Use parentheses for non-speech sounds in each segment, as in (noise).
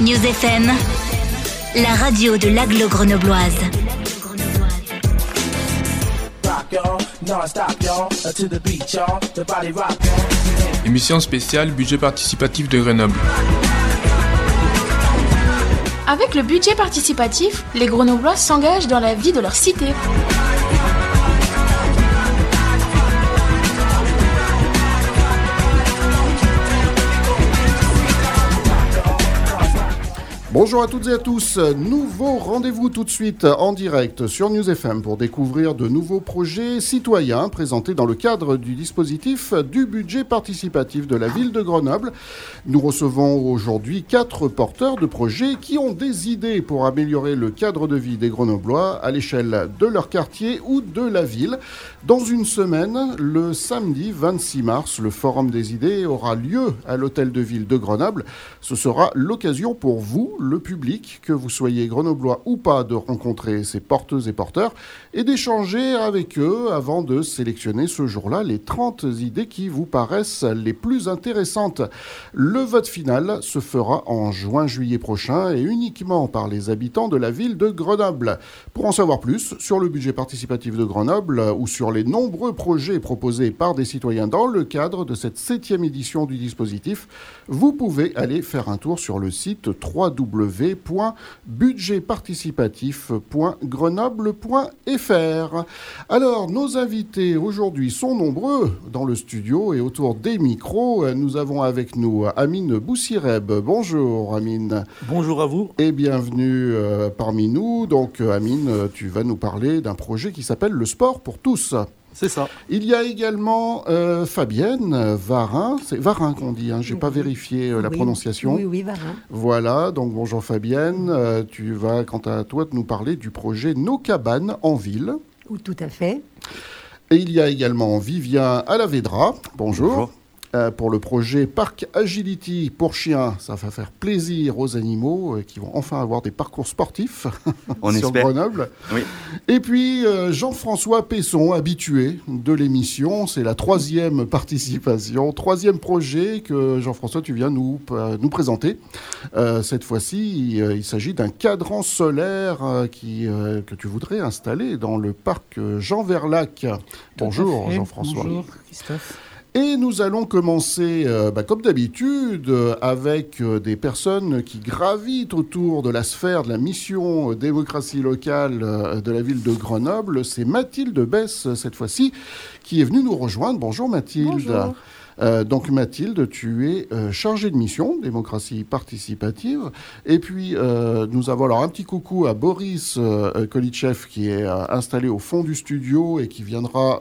News FM, la radio de l'aglo grenobloise. Émission spéciale budget participatif de Grenoble. Avec le budget participatif, les Grenoblois s'engagent dans la vie de leur cité. Bonjour à toutes et à tous. Nouveau rendez-vous tout de suite en direct sur News FM pour découvrir de nouveaux projets citoyens présentés dans le cadre du dispositif du budget participatif de la ville de Grenoble. Nous recevons aujourd'hui quatre porteurs de projets qui ont des idées pour améliorer le cadre de vie des Grenoblois à l'échelle de leur quartier ou de la ville. Dans une semaine, le samedi 26 mars, le Forum des idées aura lieu à l'hôtel de ville de Grenoble. Ce sera l'occasion pour vous, le public, que vous soyez grenoblois ou pas, de rencontrer ces porteuses et porteurs et d'échanger avec eux avant de sélectionner ce jour-là les 30 idées qui vous paraissent les plus intéressantes. Le vote final se fera en juin-juillet prochain et uniquement par les habitants de la ville de Grenoble. Pour en savoir plus sur le budget participatif de Grenoble ou sur les nombreux projets proposés par des citoyens dans le cadre de cette septième édition du dispositif, vous pouvez aller faire un tour sur le site www.budgetparticipatif.grenoble.fr. Alors, nos invités aujourd'hui sont nombreux dans le studio et autour des micros. Nous avons avec nous Amine Boussireb. Bonjour Amine. Bonjour à vous. Et bienvenue euh, parmi nous. Donc Amine, tu vas nous parler d'un projet qui s'appelle Le sport pour tous. C'est ça. Il y a également euh, Fabienne Varin, c'est Varin qu'on dit, hein, j'ai pas vérifié euh, la Oui. prononciation. Oui, oui, Varin. Voilà, donc bonjour Fabienne, Euh, tu vas quant à toi nous parler du projet Nos cabanes en ville. Ou tout à fait. Et il y a également Vivien Alavedra, bonjour. Bonjour. Euh, pour le projet Parc Agility pour chiens, ça va faire plaisir aux animaux euh, qui vont enfin avoir des parcours sportifs (laughs) On sur espère. Grenoble. Oui. Et puis euh, Jean-François Pesson, habitué de l'émission, c'est la troisième (laughs) participation, troisième projet que Jean-François tu viens nous, nous présenter. Cette fois-ci, il, s'agit d'un cadran solaire qui, que tu voudrais installer dans le parc Jean Verlac. Bonjour Jean-François. Bonjour Christophe. Et nous allons commencer, euh, bah, comme d'habitude, euh, avec euh, des personnes qui gravitent autour de la sphère de la mission démocratie locale de la ville de Grenoble. C'est Mathilde Bess, euh, cette fois-ci, qui est venue nous rejoindre. Bonjour Mathilde. Bonjour. Euh, donc Mathilde, tu es euh, chargée de mission, démocratie participative. Et puis euh, nous avons alors un petit coucou à Boris Kolitchev qui est installé au fond du studio et qui viendra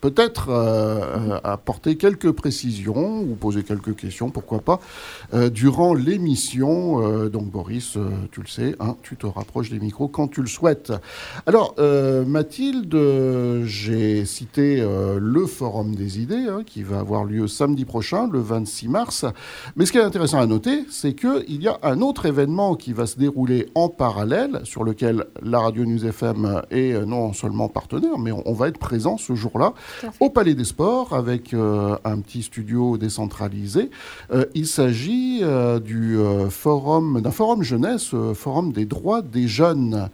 peut-être apporter quelques précisions ou poser quelques questions, pourquoi pas, durant l'émission. Donc Boris, tu le sais, hein, tu te rapproches des micros quand tu le souhaites. Alors Mathilde, j'ai cité le Forum des idées hein, qui va avoir lieu samedi prochain, le 26 mars. Mais ce qui est intéressant à noter, c'est qu'il y a un autre événement qui va se dérouler en parallèle, sur lequel la Radio News FM est euh, non seulement partenaire, mais on, va être présent ce jour-là au Palais des Sports avec euh, un petit studio décentralisé. Euh, il s'agit euh, du forum, d'un forum jeunesse, forum des droits des jeunes.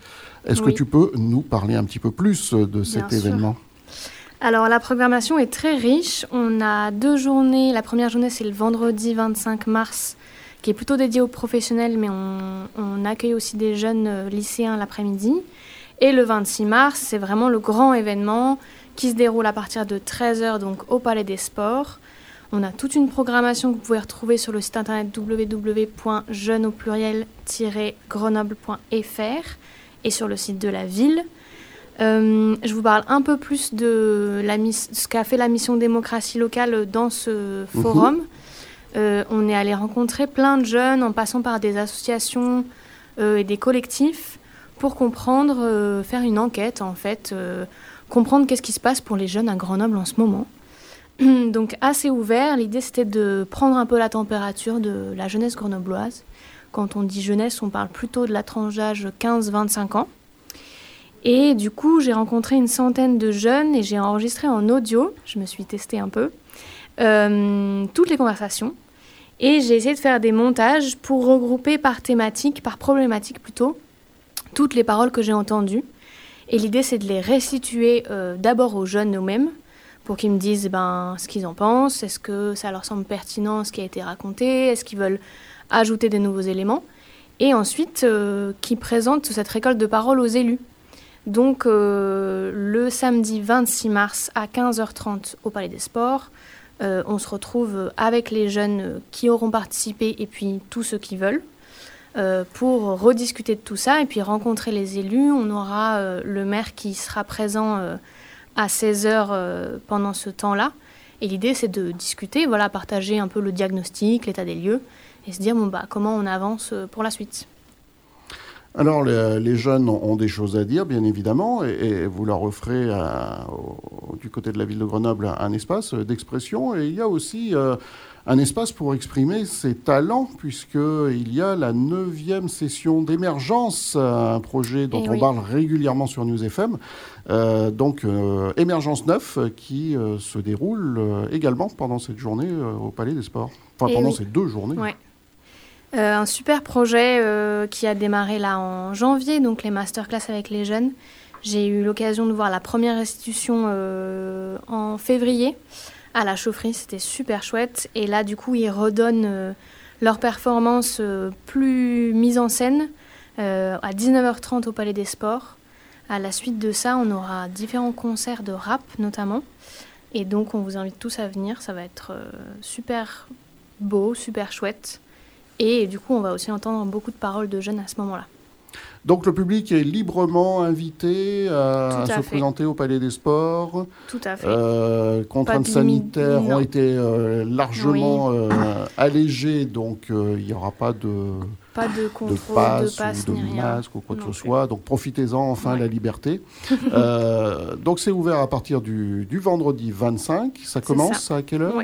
Est-ce que tu peux nous parler un petit peu plus de cet Bien sûr. Alors la programmation est très riche. On a deux journées. La première journée c'est le vendredi 25 mars, qui est plutôt dédié aux professionnels, mais on, accueille aussi des jeunes euh, lycéens l'après-midi. Et le 26 mars, c'est vraiment le grand événement qui se déroule à partir de 13h donc au Palais des Sports. On a toute une programmation que vous pouvez retrouver sur le site internet www.jeune au pluriel-grenoble.fr et sur le site de la ville. Euh, je vous parle un peu plus de la ce qu'a fait la mission démocratie locale dans ce forum. Euh, on est allé rencontrer plein de jeunes en passant par des associations euh, et des collectifs pour comprendre, faire une enquête en fait, comprendre qu'est-ce qui se passe pour les jeunes à Grenoble en ce moment. (clears throat) Donc assez ouvert, l'idée c'était de prendre un peu la température de la jeunesse grenobloise. Quand on dit jeunesse, on parle plutôt de la tranche d'âge 15-25 ans. Et du coup, j'ai rencontré une centaine de jeunes et j'ai enregistré en audio, je me suis testée un peu, euh, toutes les conversations. Et j'ai essayé de faire des montages pour regrouper par thématique, par problématique plutôt, toutes les paroles que j'ai entendues. Et l'idée, c'est de les restituer euh, d'abord aux jeunes eux-mêmes, pour qu'ils me disent ben, ce qu'ils en pensent, est-ce que ça leur semble pertinent ce qui a été raconté, est-ce qu'ils veulent ajouter des nouveaux éléments, et ensuite euh, qu'ils présentent cette récolte de paroles aux élus. Donc euh, le samedi 26 mars à 15h30 au Palais des Sports, on se retrouve avec les jeunes qui auront participé et puis tous ceux qui veulent. Euh, pour rediscuter de tout ça et puis rencontrer les élus. On aura euh, le maire qui sera présent euh, à 16h pendant ce temps-là. Et l'idée, c'est de discuter, voilà, partager un peu le diagnostic, l'état des lieux, et se dire bon, bah, comment on avance pour la suite. Alors, les, jeunes ont, des choses à dire, bien évidemment, et, vous leur offrez du côté de la ville de Grenoble un, espace d'expression. Et il y a aussi un espace pour exprimer ses talents, puisqu'il y a la neuvième session d'émergence, un projet dont eh on parle régulièrement sur News FM. Euh, donc, euh, Émergence 9, qui euh, se déroule également pendant cette journée au Palais des Sports. Enfin, eh pendant ces deux journées. Un super projet qui a démarré là en janvier, donc les masterclass avec les jeunes. J'ai eu l'occasion de voir la première restitution en février à la chaufferie, c'était super chouette. Et là, du coup, ils redonnent euh, leur performance euh, plus mise en scène euh, à 19h30 au Palais des Sports. À la suite de ça, on aura différents concerts de rap notamment. Et donc, on vous invite tous à venir. Ça va être super beau, super chouette. Et du coup, on va aussi entendre beaucoup de paroles de jeunes à ce moment-là. Donc le public est librement invité à, se présenter au Palais des Sports. Tout à fait. Euh, contraintes sanitaires ont été euh, largement euh, allégées, donc il n'y aura pas de, pas de, contrôle, de passe, ou de masque ou quoi que ce soit. Donc profitez-en enfin la liberté. (laughs) donc c'est ouvert à partir du, vendredi 25. Ça commence à quelle heure?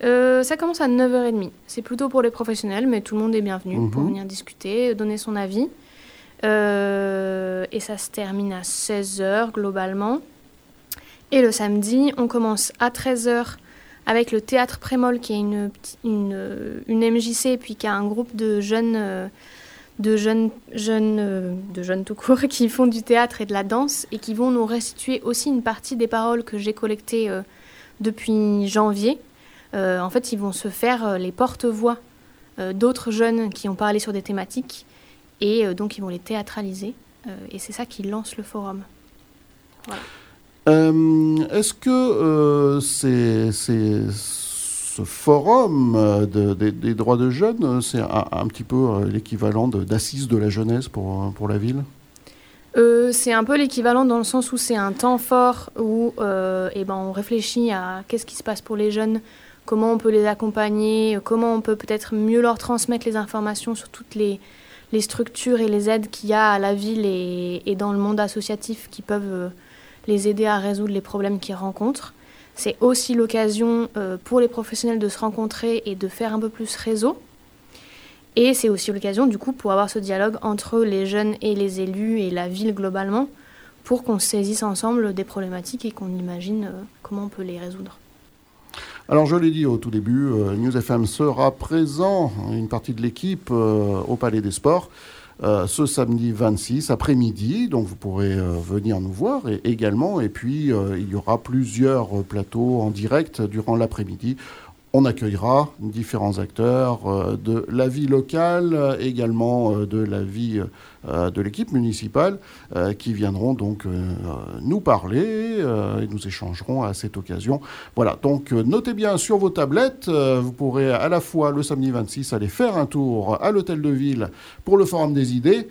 Ça commence à 9h30. C'est plutôt pour les professionnels, mais tout le monde est bienvenu pour mhm. venir discuter, donner son avis. Euh, et ça se termine à 16h globalement. Et le samedi, on commence à 13h avec le théâtre Prémol qui est une, une, une MJC et puis qui a un groupe de jeunes, euh, de jeunes, jeunes, euh, de jeunes tout court (laughs) qui font du théâtre et de la danse et qui vont nous restituer aussi une partie des paroles que j'ai collectées depuis janvier. En fait, ils vont se faire les porte-voix d'autres jeunes qui ont parlé sur des thématiques et euh, donc, ils vont les théâtraliser. Euh, et c'est ça qui lance le forum. Euh, est-ce que c'est, ce forum des droits de jeunes, c'est un, petit peu l'équivalent d'assises de la jeunesse pour, pour la ville? C'est un peu l'équivalent dans le sens où c'est un temps fort où eh ben, on réfléchit à qu'est-ce qui se passe pour les jeunes, comment on peut les accompagner, comment on peut peut-être mieux leur transmettre les informations sur toutes les, structures et les aides qu'il y a à la ville et, dans le monde associatif qui peuvent euh, les aider à résoudre les problèmes qu'ils rencontrent. C'est aussi l'occasion euh, pour les professionnels de se rencontrer et de faire un peu plus réseau. Et c'est aussi l'occasion, du coup, pour avoir ce dialogue entre les jeunes et les élus et la ville globalement, pour qu'on saisisse ensemble des problématiques et qu'on imagine euh, comment on peut les résoudre. Alors je l'ai dit au tout début, euh, News FM sera présent, une partie de l'équipe, euh, au Palais des Sports. Euh, ce samedi 26 après-midi. Donc vous pourrez venir nous voir également. Et puis il y aura plusieurs plateaux en direct durant l'après-midi on accueillera différents acteurs euh, de la vie locale, euh, également euh, de la vie de l'équipe municipale, qui viendront donc nous parler et nous échangerons à cette occasion. Voilà, donc notez bien sur vos tablettes, vous pourrez à la fois le samedi 26 aller faire un tour à l'hôtel de ville pour le Forum des idées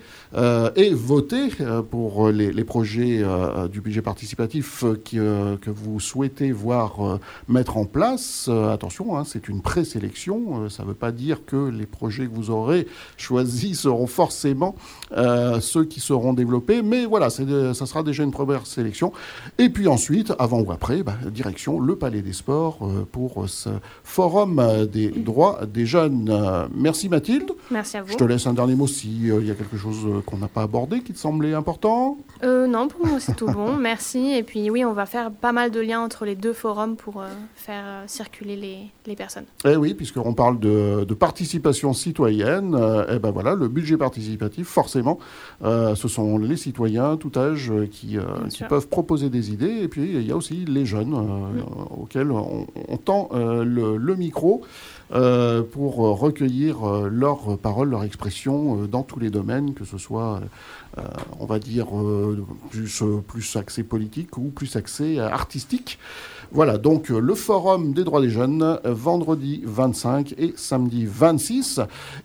et voter pour les, projets du budget participatif que vous souhaitez voir mettre en place. attention, Hein, c'est une présélection. Euh, ça ne veut pas dire que les projets que vous aurez choisis seront forcément euh, ceux qui seront développés, mais voilà, ça sera déjà une première sélection. Et puis ensuite, avant ou après, bah, direction le Palais des Sports euh, pour ce forum des droits des jeunes. merci Mathilde. Merci à vous. Je te laisse un dernier mot s'il y a quelque chose qu'on n'a pas abordé qui te semblait important. Euh, non, pour moi c'est tout bon, (laughs) merci. Et puis oui, on va faire pas mal de liens entre les deux forums pour euh, faire euh, circuler les, les, personnes. Eh oui, puisqu'on parle de, de, participation citoyenne, et eh ben voilà, le budget participatif, forcément, ce sont les citoyens, tout âge, qui, qui peuvent proposer des idées. Et puis il y a aussi les jeunes auxquels on, on tend le, le, micro. pour recueillir leurs paroles, leurs expressions dans tous les domaines, que ce soit euh, on va dire, euh, plus, euh, plus axé politique ou plus axé artistique. Voilà, donc le forum des droits des jeunes, vendredi 25 et samedi 26.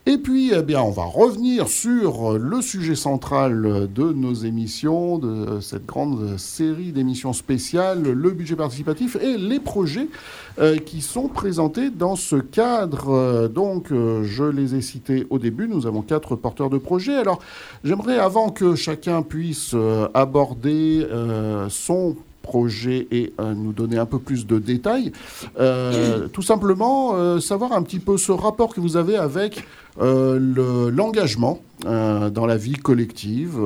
Et puis, eh bien, on va revenir sur le sujet central de nos émissions, de cette grande série d'émissions spéciales, le budget participatif et les projets qui sont présentés dans ce cadre. Donc, je les ai cités au début. Nous avons quatre porteurs de projets. Alors, j'aimerais, avant que chacun puisse aborder son projet et euh, nous donner un peu plus de détails. Euh, (clears throat) tout simplement, euh, savoir un petit peu ce rapport que vous avez avec l'engagement dans la vie collective,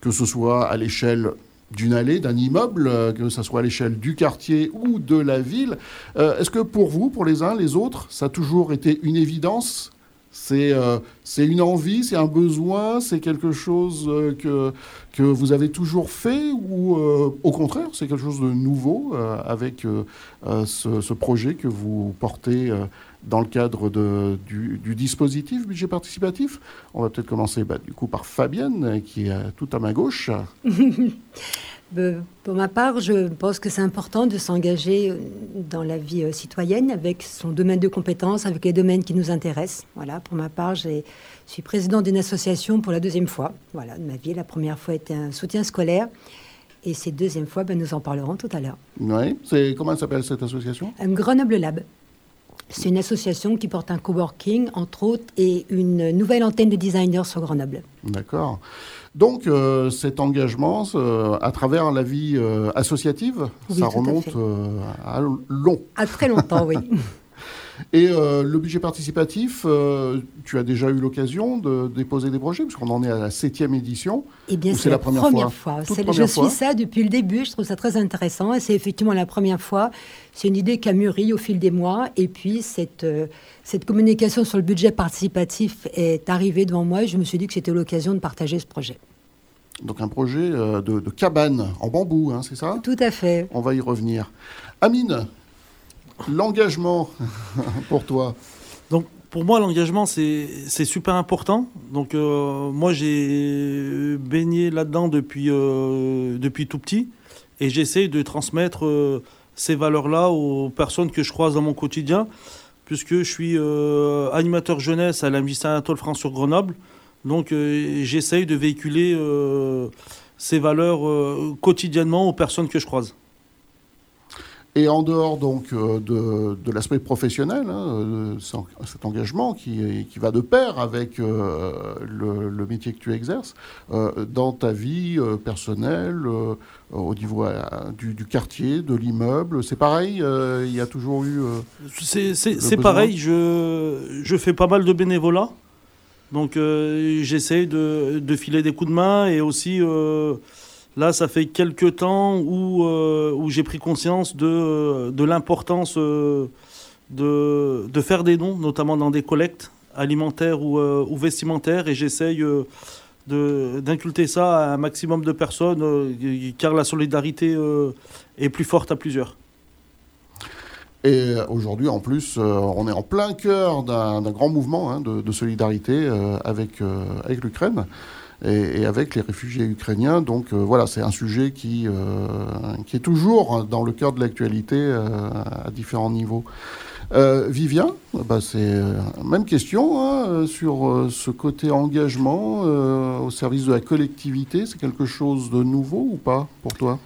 que ce soit à l'échelle d'une allée, d'un immeuble, que ce soit à l'échelle du quartier ou de la ville. Est-ce que pour vous, pour les uns, les autres, ça a toujours été une évidence euh, c'est une envie, c'est un besoin, c'est quelque chose euh, que, que vous avez toujours fait ou euh, au contraire, c'est quelque chose de nouveau avec ce, projet que vous portez dans le cadre de, du, dispositif budget participatif? On va peut-être commencer bah, du coup par Fabienne qui est tout à ma gauche. (laughs) Pour ma part, je pense que c'est important de s'engager dans la vie euh, citoyenne avec son domaine de compétences, avec les domaines qui nous intéressent. Voilà, pour ma part, je suis présidente d'une association pour la deuxième fois. Voilà, de ma vie. La première fois était un soutien scolaire. Et cette deuxième fois, ben, nous en parlerons tout à l'heure. Oui. Comment s'appelle cette association? Grenoble Lab. C'est une association qui porte un coworking, entre autres, et une nouvelle antenne de designers sur Grenoble. D'accord. Donc euh, cet engagement euh, à travers la vie euh, associative, ça remonte à, long. À très longtemps, oui. (laughs) Et le budget participatif, tu as déjà eu l'occasion de déposer des projets, puisqu'on en est à la septième édition. Eh bien, c'est la, première, fois. je suis ça depuis le début, je trouve ça très intéressant, et c'est effectivement la première fois. C'est une idée qui a mûri au fil des mois, et puis cette, cette communication sur le budget participatif est arrivée devant moi, et je me suis dit que c'était l'occasion de partager ce projet. Donc un projet euh, de, cabane en bambou, hein, c'est ça? Tout à fait. On va y revenir. Amine, l'engagement (laughs) pour toi Donc pour moi, l'engagement, c'est super important. Donc euh, moi, j'ai baigné là-dedans depuis, euh, depuis tout petit et j'essaie de transmettre ces valeurs-là aux personnes que je croise dans mon quotidien, puisque je suis animateur jeunesse à la Saint-Anatole France sur Grenoble. Donc euh, j'essaye de véhiculer euh, ces valeurs euh, quotidiennement aux personnes que je croise. Et en dehors donc de, l'aspect professionnel, hein, cet engagement qui, qui, va de pair avec le, métier que tu exerces, dans ta vie personnelle, au niveau du, du, quartier, de l'immeuble, c'est pareil, il y a toujours eu... c'est pareil, je, je fais pas mal de bénévolat. Donc euh, j'essaie de, filer des coups de main et aussi euh, là ça fait quelques temps où, euh, où j'ai pris conscience de, de l'importance de, de, faire des dons, notamment dans des collectes alimentaires ou, ou vestimentaires et j'essaye d'inculter ça à un maximum de personnes car la solidarité est plus forte à plusieurs. Et aujourd'hui, en plus, euh, on est en plein cœur d'un grand mouvement hein, de, solidarité euh, avec, euh, avec l'Ukraine. Et, avec les réfugiés ukrainiens. Donc voilà, c'est un sujet qui, qui est toujours dans le cœur de l'actualité à différents niveaux. Vivien, bah c'est même question hein, sur ce côté engagement au service de la collectivité. C'est quelque chose de nouveau ou pas pour toi?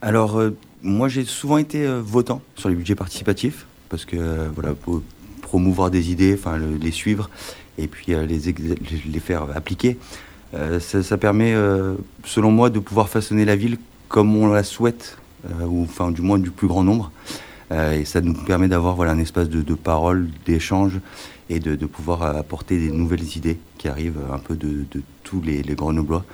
Alors moi, j'ai souvent été euh, votant sur les budgets participatifs parce que euh, voilà, pour promouvoir des idées, les suivre et puis euh, les, les faire appliquer. Ça, permet, selon moi, de pouvoir façonner la ville comme on la souhaite, ou enfin du moins du plus grand nombre. et ça nous permet d'avoir voilà, un espace de, parole, d'échange et de, pouvoir apporter des nouvelles idées qui arrivent un peu de, tous les, les Grenoblois.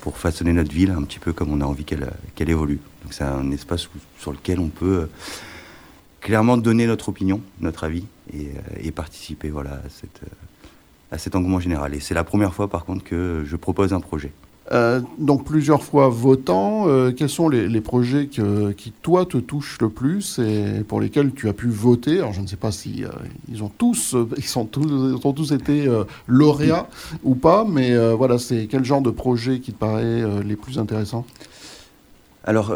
pour façonner notre ville un petit peu comme on a envie qu'elle évolue. Donc c'est un espace sur lequel on peut clairement donner notre opinion, notre avis et, participer voilà, à, cette, à cet engouement général. Et c'est la première fois par contre que je propose un projet. Euh, donc plusieurs fois votant, euh, quels sont les, projets qui, toi, te touchent le plus et pour lesquels tu as pu voter? Alors je ne sais pas si euh, ils, ont tous, ils, sont tous, ont tous été lauréats ou pas, mais voilà, c'est quel genre de projet qui te paraît les plus intéressants? Alors,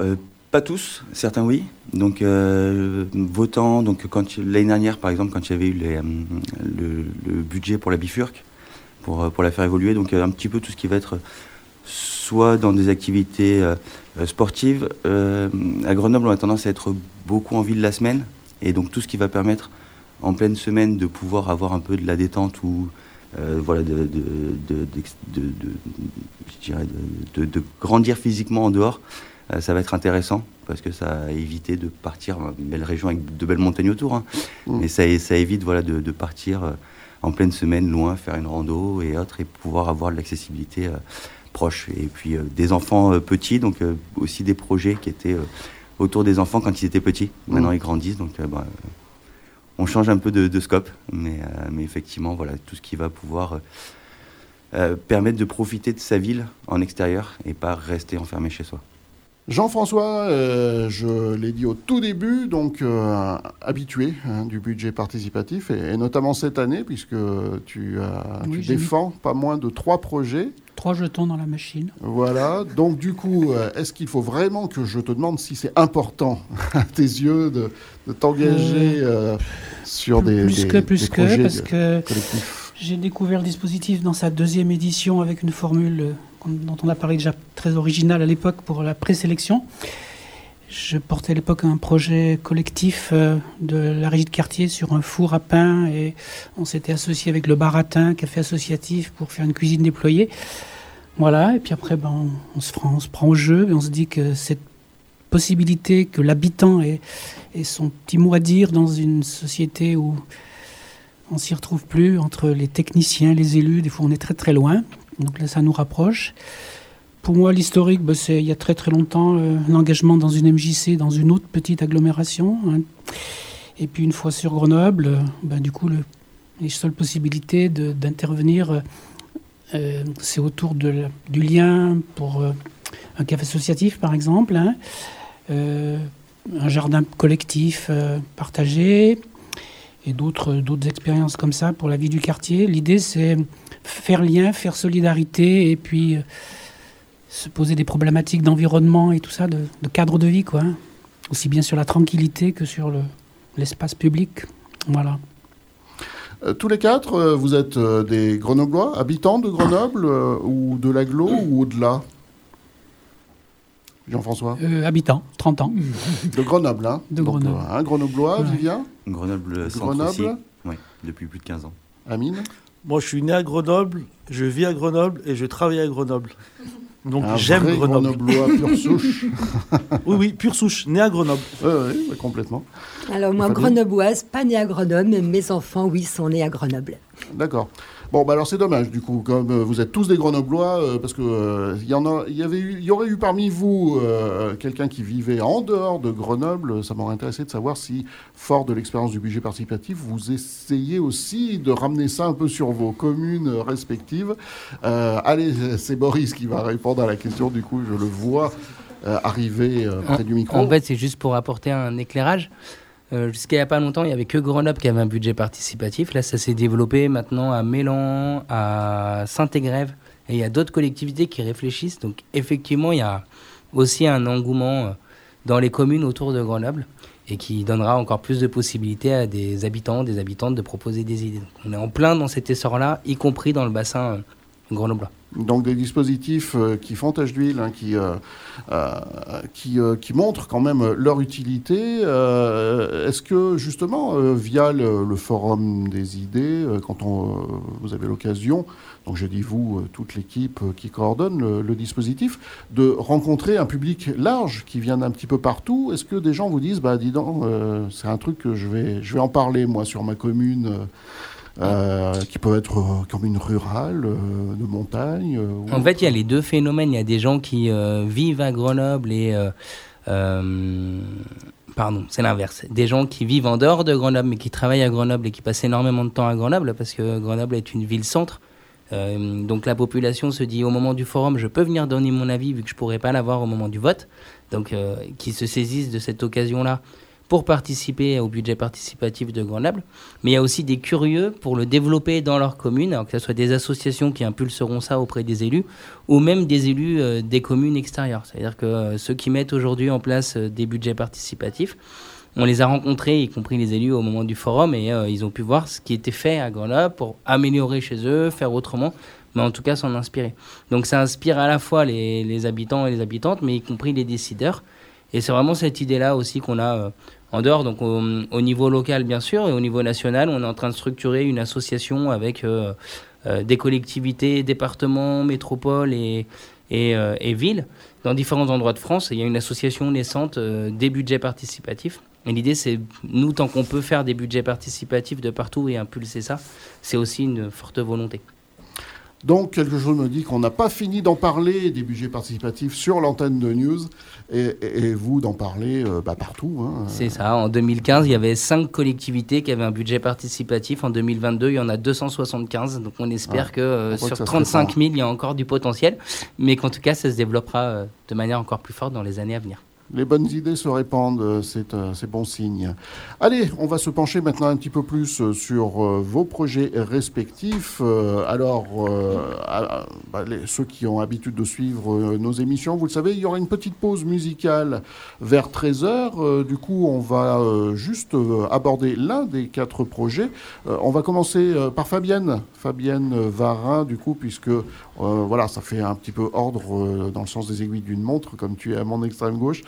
pas tous, certains oui. Donc, votant, donc l'année dernière, par exemple, quand il y avait eu les, le, budget pour la bifurque, pour, pour la faire évoluer, donc un petit peu tout ce qui va être soit dans des activités euh, euh, sportives. Euh, à Grenoble, on a tendance à être beaucoup en ville la semaine, et donc tout ce qui va permettre en pleine semaine de pouvoir avoir un peu de la détente ou voilà, de, de, grandir physiquement en dehors, ça va être intéressant parce que ça a évité de partir une belle région avec de belles montagnes autour, hein. mmh. mais ça, ça, évite voilà, de, partir en pleine semaine loin, faire une rando et autres, et pouvoir avoir de l'accessibilité proches. Et puis euh, des enfants euh, petits, donc euh, aussi des projets qui étaient autour des enfants quand ils étaient petits. Maintenant mmh. ils grandissent, donc bah, on change un peu de, scope, mais, mais, effectivement, voilà, tout ce qui va pouvoir permettre de profiter de sa ville en extérieur et pas rester enfermé chez soi. Jean-François, je l'ai dit au tout début, donc habitué hein, du budget participatif, et, notamment cette année, puisque tu, tu défends pas moins de trois projets. Trois jetons dans la machine. Voilà. Donc, du coup, euh, est-ce qu'il faut vraiment que je te demande si c'est important à tes yeux de, t'engager euh, sur des, plus que, plus que, parce que j'ai découvert le dispositif dans sa deuxième édition avec une formule euh, dont on a parlé déjà très originale à l'époque pour la présélection. Je portais à l'époque un projet collectif de la régie de quartier sur un four à pain et on s'était associé avec le baratin, café associatif, pour faire une cuisine déployée. Voilà, et puis après, ben, on, se prend, on se prend au jeu et on se dit que cette possibilité que l'habitant ait, son petit mot à dire dans une société où on s'y retrouve plus entre les techniciens, les élus, des fois on est très très loin, donc là ça nous rapproche. Pour moi, l'historique, ben, c'est il y a très très longtemps euh, l'engagement dans une MJC, dans une autre petite agglomération. Hein. Et puis une fois sur Grenoble, ben, du coup, le, les seules possibilités d'intervenir euh, c'est autour du lien pour euh, un café associatif, par exemple, hein. euh, un jardin collectif partagé et d'autres expériences comme ça pour la vie du quartier. L'idée, c'est faire lien, faire solidarité et puis se poser des problématiques d'environnement et tout ça, de, cadre de vie, quoi. Hein. Aussi bien sur la tranquillité que sur le, l'espace public. Voilà. Euh, tous les quatre, euh, vous êtes euh, des Grenoblois, habitants de Grenoble ou de l'aglo ou au-delà? Jean-François? Habitant, 30 ans. De Grenoble, hein De Grenoble. un Grenoblois, Vivien? Grenoble, Grenoble Oui, depuis plus de 15 ans. Amine? Moi, je suis né à Grenoble, je vis à Grenoble et je travaille à Grenoble. Donc j'aime Grenoble. Grenoblois, pure (laughs) souche. oui, oui, pure souche, né à Grenoble. Oui, oui, complètement. Alors moi, grenobloise, pas né à Grenoble, mais mes enfants, oui, sont nés à Grenoble. D'accord. Bon, bah alors c'est dommage, du coup, comme euh, vous êtes tous des Grenoblois, euh, parce que euh, il y en a, il y avait il y aurait eu parmi vous quelqu'un qui vivait en dehors de Grenoble. Ça m'aurait intéressé de savoir si, fort de l'expérience du budget participatif, vous essayez aussi de ramener ça un peu sur vos communes respectives. allez, (laughs) c'est Boris qui va répondre à la question. Du coup, je le vois arriver près du micro. En fait, c'est juste pour apporter un éclairage. Euh, jusqu'à il n'y a pas longtemps, il n'y avait que Grenoble qui avait un budget participatif. Là, ça s'est développé maintenant à Mélan, à Saint-Égrève. Et il y a d'autres collectivités qui réfléchissent. Donc, effectivement, il y a aussi un engouement euh, dans les communes autour de Grenoble et qui donnera encore plus de possibilités à des habitants, des habitantes de proposer des idées. on est en plein dans cet essor-là, y compris dans le bassin grenoblois. Donc des dispositifs euh, qui font tache d'huile, hein, qui, euh, euh, qui, montrent quand même leur utilité. Est-ce que justement, via le, forum des idées, quand on, vous avez l'occasion, donc je dis vous, toute l'équipe qui coordonne le, dispositif, de rencontrer un public large qui vient d'un petit peu partout, est-ce que des gens vous disent, bah dis donc, c'est un truc que je vais, je vais en parler moi sur ma commune qui peuvent être communes rurales, de montagne En fait, il y a les deux phénomènes. Il y a des gens qui vivent à Grenoble et Pardon, c'est l'inverse. Des gens qui vivent en dehors de Grenoble, mais qui travaillent à Grenoble et qui passent énormément de temps à Grenoble, parce que Grenoble est une ville-centre. Euh, donc la population se dit au moment du forum, je peux venir donner mon avis vu que je pourrais pas l'avoir au moment du vote. Donc euh, qui se saisissent de cette occasion-là pour participer au budget participatif de Grenoble. Mais il y a aussi des curieux pour le développer dans leur commune, alors que ce soit des associations qui impulseront ça auprès des élus, ou même des élus euh, des communes extérieures. C'est-à-dire que euh, ceux qui mettent aujourd'hui en place euh, des budgets participatifs, on les a rencontrés, y compris les élus, au moment du forum, et ils ont pu voir ce qui était fait à Grenoble pour améliorer chez eux, faire autrement, mais en tout cas s'en inspirer. Donc ça inspire à la fois les, les, habitants et les habitantes, mais y compris les décideurs. Et c'est vraiment cette idée-là aussi qu'on a en dehors, donc au, niveau local bien sûr, et au niveau national, on est en train de structurer une association avec euh, euh, des collectivités, départements, métropoles et, euh, et, villes dans différents endroits de France. il y a une association naissante des budgets participatifs. Et l'idée, c'est, nous, tant qu'on peut faire des budgets participatifs de partout et impulser ça, c'est aussi une forte volonté. Donc, quelque chose me dit qu'on n'a pas fini d'en parler des budgets participatifs sur l'antenne de News et, vous d'en parler euh, bah, partout. Hein. C'est ça. En 2015, il y avait cinq collectivités qui avaient un budget participatif. En 2022, il y en a 275. Donc, on espère que euh, sur 35 000, il y a encore du potentiel, mais qu'en tout cas, ça se développera euh, de manière encore plus forte dans les années à venir les bonnes idées se répandent, euh, euh, c'est bon signe. Allez, on va se pencher maintenant un petit peu plus euh, sur vos projets respectifs. Alors, bah, ceux qui ont l'habitude de suivre nos émissions, vous le savez, il y aura une petite pause musicale vers 13h. Du coup, on va juste aborder l'un des quatre projets. On va commencer par Fabienne, Fabienne Varin, du coup, puisque voilà, ça fait un petit peu ordre dans le sens des aiguilles d'une montre, comme tu es à mon extrême gauche.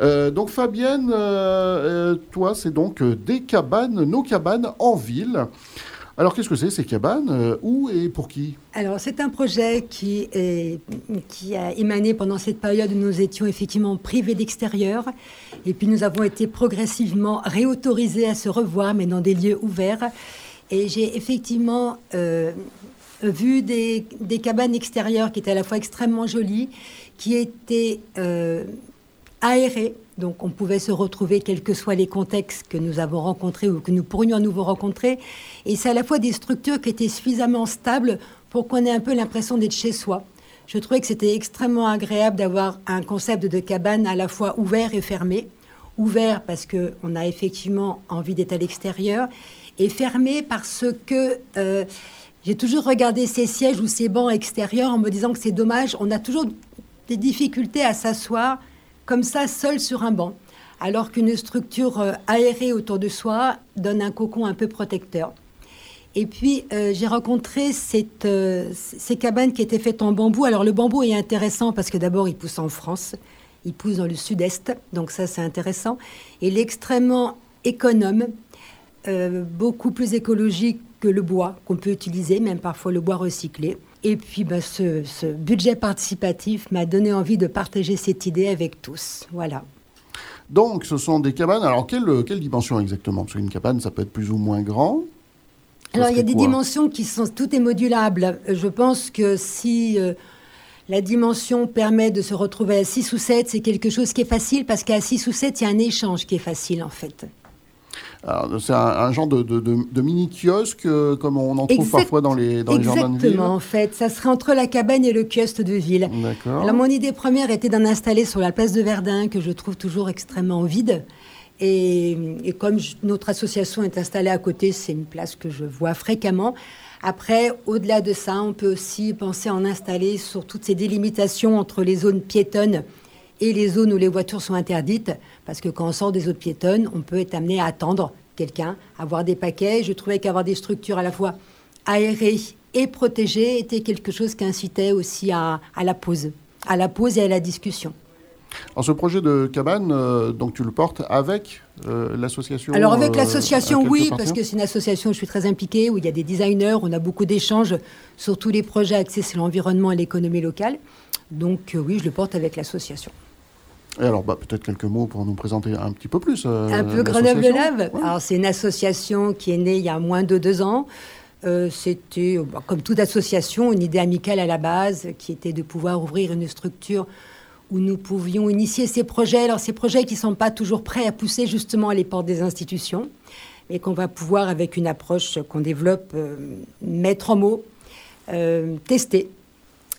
Euh, donc Fabienne, euh, euh, toi, c'est donc des cabanes, nos cabanes en ville. Alors qu'est-ce que c'est ces cabanes Où et pour qui? Alors c'est un projet qui, a émané pendant cette période où nous étions effectivement privés d'extérieur. Et puis nous avons été progressivement réautorisés à se revoir, mais dans des lieux ouverts. Et j'ai effectivement vu des, cabanes extérieures qui étaient à la fois extrêmement jolies, qui étaient aéré. Donc on pouvait se retrouver quels que soient les contextes que nous avons rencontrés ou que nous pourrions à nouveau rencontrer. Et c'est à la fois des structures qui étaient suffisamment stables pour qu'on ait un peu l'impression d'être chez soi. Je trouvais que c'était extrêmement agréable d'avoir un concept de cabane à la fois ouvert et fermé. Ouvert parce qu'on a effectivement envie d'être à l'extérieur et fermé parce que euh, j'ai toujours regardé ces sièges ou ces bancs extérieurs en me disant que c'est dommage. On a toujours des difficultés à s'asseoir comme ça, seul sur un banc, alors qu'une structure euh, aérée autour de soi donne un cocon un peu protecteur. Et puis, euh, j'ai rencontré euh, ces cabanes qui étaient faites en bambou. Alors, le bambou est intéressant parce que d'abord, il pousse en France, il pousse dans le sud-est, donc ça, c'est intéressant. Il est extrêmement économe, beaucoup plus écologique que le bois qu'on peut utiliser, même parfois le bois recyclé. Et puis, ben, ce, budget participatif m'a donné envie de partager cette idée avec tous. Voilà. Donc, ce sont des cabanes. Alors, quelle, quelle dimension exactement? Parce qu'une cabane, ça peut être plus ou moins grand. Alors, il y a des dimensions qui sont. Tout est modulable. Je pense que si. Euh, la dimension permet de se retrouver à 6 ou 7, c'est quelque chose qui est facile parce qu'à 6 ou 7, il y a un échange qui est facile en fait. C'est un, genre de, mini-kiosque, euh, comme on en trouve parfois dans les, dans les jardins de ville. Exactement, en fait. Ça serait entre la cabane et le kiosque de ville. D'accord. Alors, mon idée première était d'en installer sur la place de Verdun, que je trouve toujours extrêmement vide. Et, comme notre association est installée à côté, c'est une place que je vois fréquemment. Après, au-delà de ça, on peut aussi penser à en installer sur toutes ces délimitations entre les zones piétonnes et les zones où les voitures sont interdites, parce que quand on sort des zones piétonnes, on peut être amené à attendre quelqu'un, avoir des paquets. Je trouvais qu'avoir des structures à la fois aérées et protégées était quelque chose qui incitait aussi à, la pause, à la pause et à la discussion. Alors ce projet de cabane, euh, donc tu le portes avec euh, l'association Alors avec euh, l'association, oui, parce que c'est une association où je suis très impliquée, où il y a des designers, on a beaucoup d'échanges sur tous les projets axés sur l'environnement et l'économie locale. Donc oui, je le porte avec l'association. Et alors, bah, peut-être quelques mots pour nous présenter un petit peu plus. Euh, un peu Grenoble Lab. Alors, c'est une association qui est née il y a moins de deux ans. C'était, bah, comme toute association, une idée amicale à la base, qui était de pouvoir ouvrir une structure où nous pouvions initier ces projets. Alors ces projets qui ne sont pas toujours prêts à pousser justement à les portes des institutions, et qu'on va pouvoir, avec une approche qu'on développe, euh, mettre en mots, euh, tester.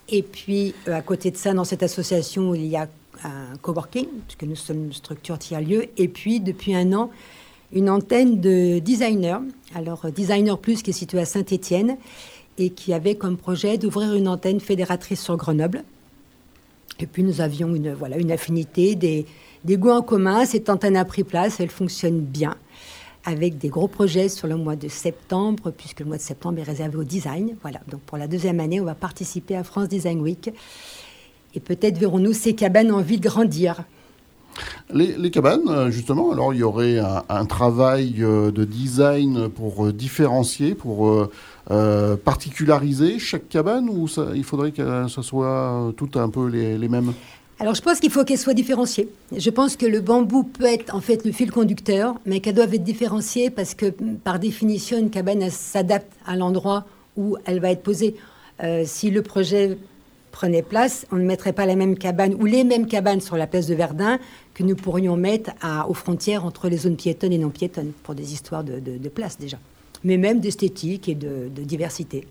Et puis, euh, à côté de ça, dans cette association, il y a un coworking, puisque nous sommes une structure tiers-lieu, et puis, depuis un an, une antenne de designers. Alors, Designer Plus, qui est situé à Saint-Étienne, et qui avait comme projet d'ouvrir une antenne fédératrice sur Grenoble. Et puis nous avions une, voilà, une affinité, des, des goûts en commun. Cette antenne a pris place, elle fonctionne bien, avec des gros projets sur le mois de septembre, puisque le mois de septembre est réservé au design. Voilà, donc pour la deuxième année, on va participer à France Design Week. Et peut-être verrons-nous ces cabanes en ville grandir. Les, cabanes, euh, justement, alors il y aurait un, travail euh, de design pour euh, différencier, pour particulariser chaque cabane ou il faudrait que ce soit toutes un peu les, mêmes? Alors je pense qu'il faut qu'elles soient différenciées. Je pense que le bambou peut être en fait le fil conducteur, mais qu'elles doivent être différenciées parce que par définition, une cabane s'adapte à l'endroit où elle va être posée. si le projet prenait place, on ne mettrait pas la même cabane ou les mêmes cabanes sur la place de Verdun que nous pourrions mettre à, aux frontières entre les zones piétonnes et non piétonnes, pour des histoires de, place déjà, mais même d'esthétique et de, diversité.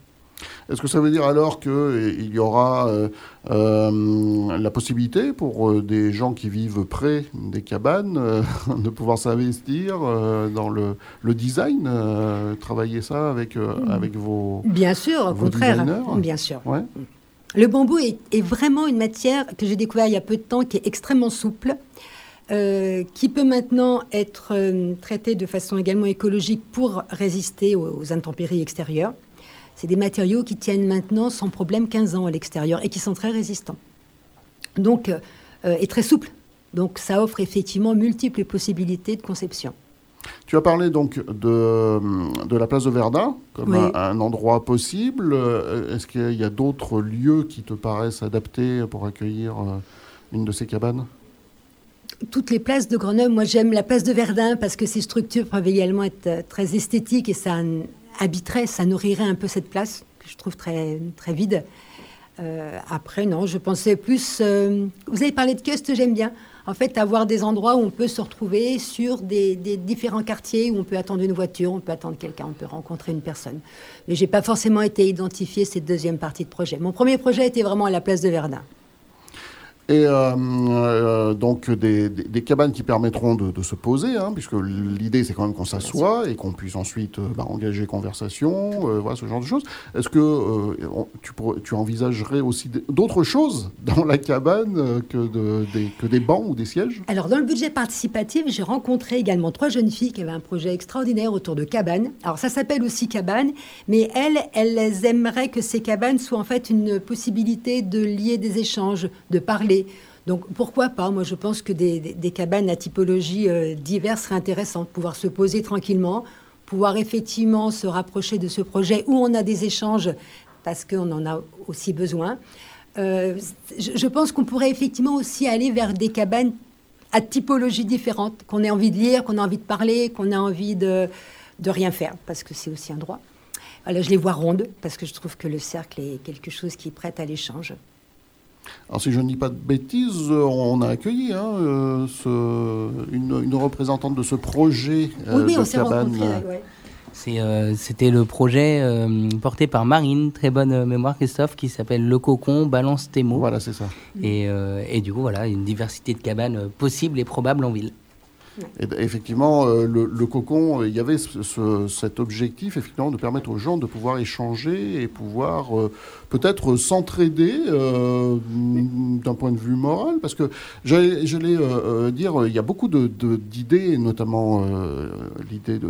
Est-ce que ça veut dire alors qu'il y aura euh, euh, la possibilité pour euh, des gens qui vivent près des cabanes (laughs) de pouvoir s'investir dans le, design, travailler ça avec, avec vos Bien sûr, au contraire. Bien sûr. Ouais. Le bambou est, vraiment une matière que j'ai découvert il y a peu de temps, qui est extrêmement souple, euh, qui peut maintenant être euh, traitée de façon également écologique pour résister aux, intempéries extérieures. C'est des matériaux qui tiennent maintenant sans problème 15 ans à l'extérieur et qui sont très résistants. Donc, euh, et très souples. Donc, ça offre effectivement multiples possibilités de conception. Tu as parlé donc de, de la place de Verdun comme un, endroit possible. Euh, est-ce qu'il y a d'autres lieux qui te paraissent adaptés pour accueillir euh, une de ces cabanes? Toutes les places de Grenoble, moi j'aime la place de Verdun parce que ces structures peuvent également être euh, très esthétiques et ça habiterait, ça nourrirait un peu cette place que je trouve très, très vide. après, non, je pensais plus. vous avez parlé de Cust, j'aime bien en fait, avoir des endroits où on peut se retrouver sur des, différents quartiers où on peut attendre une voiture, on peut attendre quelqu'un, on peut rencontrer une personne. Mais j'ai pas forcément été identifié cette deuxième partie de projet. Mon premier projet était vraiment à la place de Verdun. Et euh, euh, donc des, cabanes qui permettront de, se poser, hein, puisque l'idée c'est quand même qu'on s'assoit et qu'on puisse ensuite euh, bah, engager conversation, voilà ce genre de choses. Est-ce que tu, tu, envisagerais aussi d'autres choses dans la cabane que, des, que des bancs ou des sièges? Alors dans le budget participatif, j'ai rencontré également trois jeunes filles qui avaient un projet extraordinaire autour de cabanes. Alors ça s'appelle aussi cabane, mais elles, elles aimeraient que ces cabanes soient en fait une possibilité de lier des échanges, de parler donc pourquoi pas? Moi je pense que des, cabanes à typologie euh, diverse seraient intéressantes, pouvoir se poser tranquillement, pouvoir effectivement se rapprocher de ce projet où on a des échanges parce qu'on en a aussi besoin. Euh, je, pense qu'on pourrait effectivement aussi aller vers des cabanes à typologie différente, qu'on ait envie de lire, qu'on a envie de parler, qu'on a envie de, de rien faire, parce que c'est aussi un droit. Alors je les vois rondes, parce que je trouve que le cercle est quelque chose qui prête à l'échange. Alors si je ne dis pas de bêtises, on a accueilli hein, euh, une, représentante de ce projet euh, oui, de on cabane. Euh, c'était le projet porté par Marine, très bonne mémoire Christophe, qui s'appelle Le Cocon, Balance tes mots. Voilà, c'est ça. Et, et, du coup, voilà, une diversité de cabanes possibles et probables en ville effectivement, euh, le, cocon, il y avait cet objectif, effectivement, de permettre aux gens de pouvoir échanger et pouvoir euh, peut-être s'entraider euh, d'un point de vue moral, parce que j'allais dire, il y a beaucoup d'idées, notamment l'idée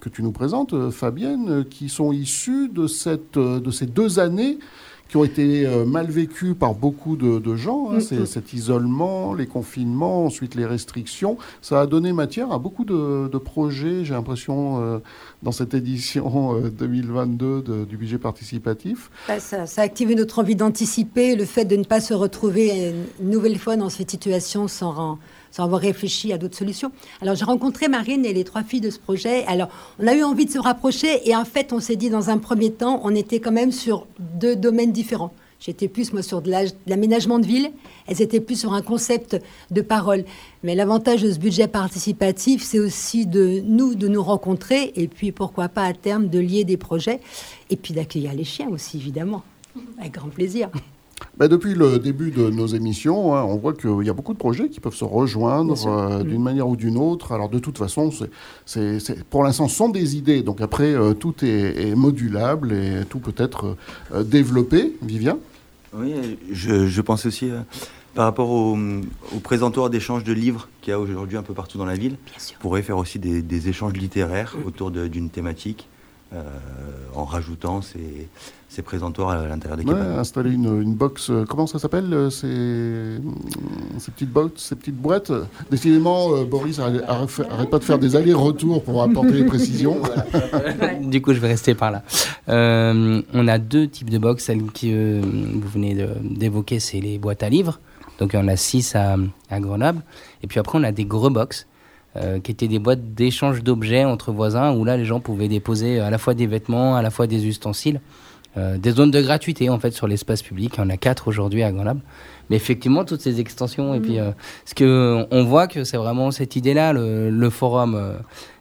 que tu nous présentes, Fabienne, qui sont issues de, cette, de ces deux années qui ont été euh, mal vécus par beaucoup de, gens. Hein. Mm-hmm. Cet isolement, les confinements, ensuite les restrictions, ça a donné matière à beaucoup de, projets, j'ai l'impression, euh, dans cette édition 2022 euh, du budget participatif. Bah, ça, a activé notre envie d'anticiper le fait de ne pas se retrouver une nouvelle fois dans cette situation sans, sans avoir réfléchi à d'autres solutions. Alors j'ai rencontré Marine et les trois filles de ce projet. Alors on a eu envie de se rapprocher et en fait on s'est dit dans un premier temps, on était quand même sur deux domaines différents. J'étais plus, moi, sur de l'aménagement de ville. Elles étaient plus sur un concept de parole. Mais l'avantage de ce budget participatif, c'est aussi de nous, de nous rencontrer, et puis pourquoi pas à terme de lier des projets, et puis d'accueillir les chiens aussi, évidemment. Avec grand plaisir. Bah, depuis le début de nos émissions, hein, on voit qu'il y a beaucoup de projets qui peuvent se rejoindre euh, d'une mm. manière ou d'une autre. Alors de toute façon, c'est, pour l'instant, ce sont des idées. Donc après, euh, tout est, modulable et tout peut être euh, développé. Vivien? Oui, je, pense aussi par rapport au, présentoir d'échanges de livres qu'il y a aujourd'hui un peu partout dans la ville. On pourrait faire aussi des, échanges littéraires mm. autour d'une thématique. En rajoutant ces, ces présentoirs à l'intérieur des ouais, Installer une, une, box, euh, comment ça s'appelle euh, ces, ces petites box, ces petites boîtes? Décidément, euh, Boris arrête, pas de faire des allers-retours pour apporter les précisions. (laughs) du coup, je vais rester par là. on a deux types de box. Celle que vous venez d'évoquer, c'est les boîtes à livres. Donc, on a six à, à Grenoble. Et puis après, on a des gros box. Qui étaient des boîtes d'échange d'objets entre voisins où là les gens pouvaient déposer à la fois des vêtements, à la fois des ustensiles. Euh, des zones de gratuité en fait sur l'espace public. Il y en a quatre aujourd'hui à Grenoble. Mais effectivement, toutes ces extensions et puis euh, ce que on voit que c'est vraiment cette idée-là, le, forum, euh,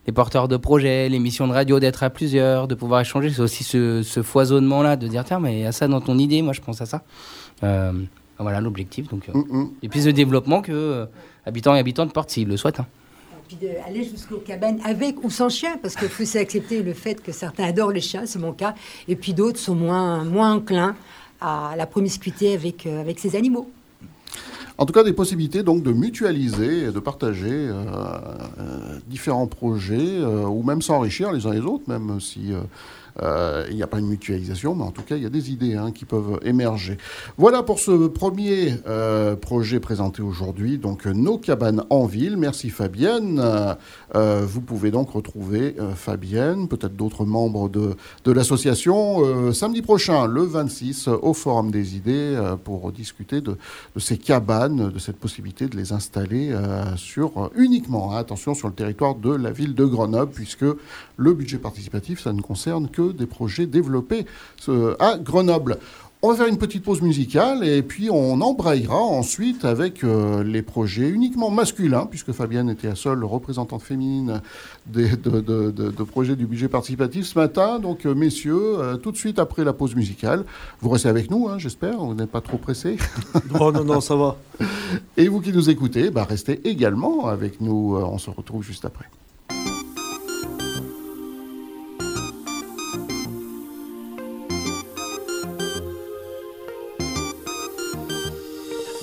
les porteurs de projets, l'émission de radio, d'être à plusieurs, de pouvoir échanger. C'est aussi ce, foisonnement-là de dire tiens, mais il y a ça dans ton idée, moi je pense à ça. voilà l'objectif. Donc, mm, mm. et puis ce développement que habitants et habitants de Porte s'ils le souhaitent. Hein d'aller jusqu'aux cabanes avec ou sans chien, parce qu'il faut accepter le fait que certains adorent les chiens, c'est mon cas, et puis d'autres sont moins, moins enclins à la promiscuité avec, euh, avec ces animaux. En tout cas, des possibilités donc de mutualiser et de partager euh, euh, différents projets, ou même s'enrichir les uns les autres, même si il n'y a pas une mutualisation, mais en tout cas, il y a des idées hein, qui peuvent émerger. Voilà pour ce premier euh, projet présenté aujourd'hui, donc Nos cabanes en ville. Merci Fabienne. Euh, vous pouvez donc retrouver Fabienne, peut-être d'autres membres de, de l'association, samedi prochain, le 26, au Forum des idées, pour discuter de, de, ces cabanes, de cette possibilité de les installer sur uniquement, hein, attention, sur le territoire de la ville de Grenoble, puisque le budget participatif, ça ne concerne que des projets développés à Grenoble. On va faire une petite pause musicale et puis on embrayera ensuite avec euh, les projets uniquement masculins, puisque Fabienne était la seule représentante féminine des, de, projets du budget participatif ce matin. Donc, euh, messieurs, euh, tout de suite après la pause musicale, vous restez avec nous, hein, j'espère, vous n'êtes pas trop pressés. Non, (laughs) non, non, ça va. Et vous qui nous écoutez, bah, restez également avec nous. on se retrouve juste après.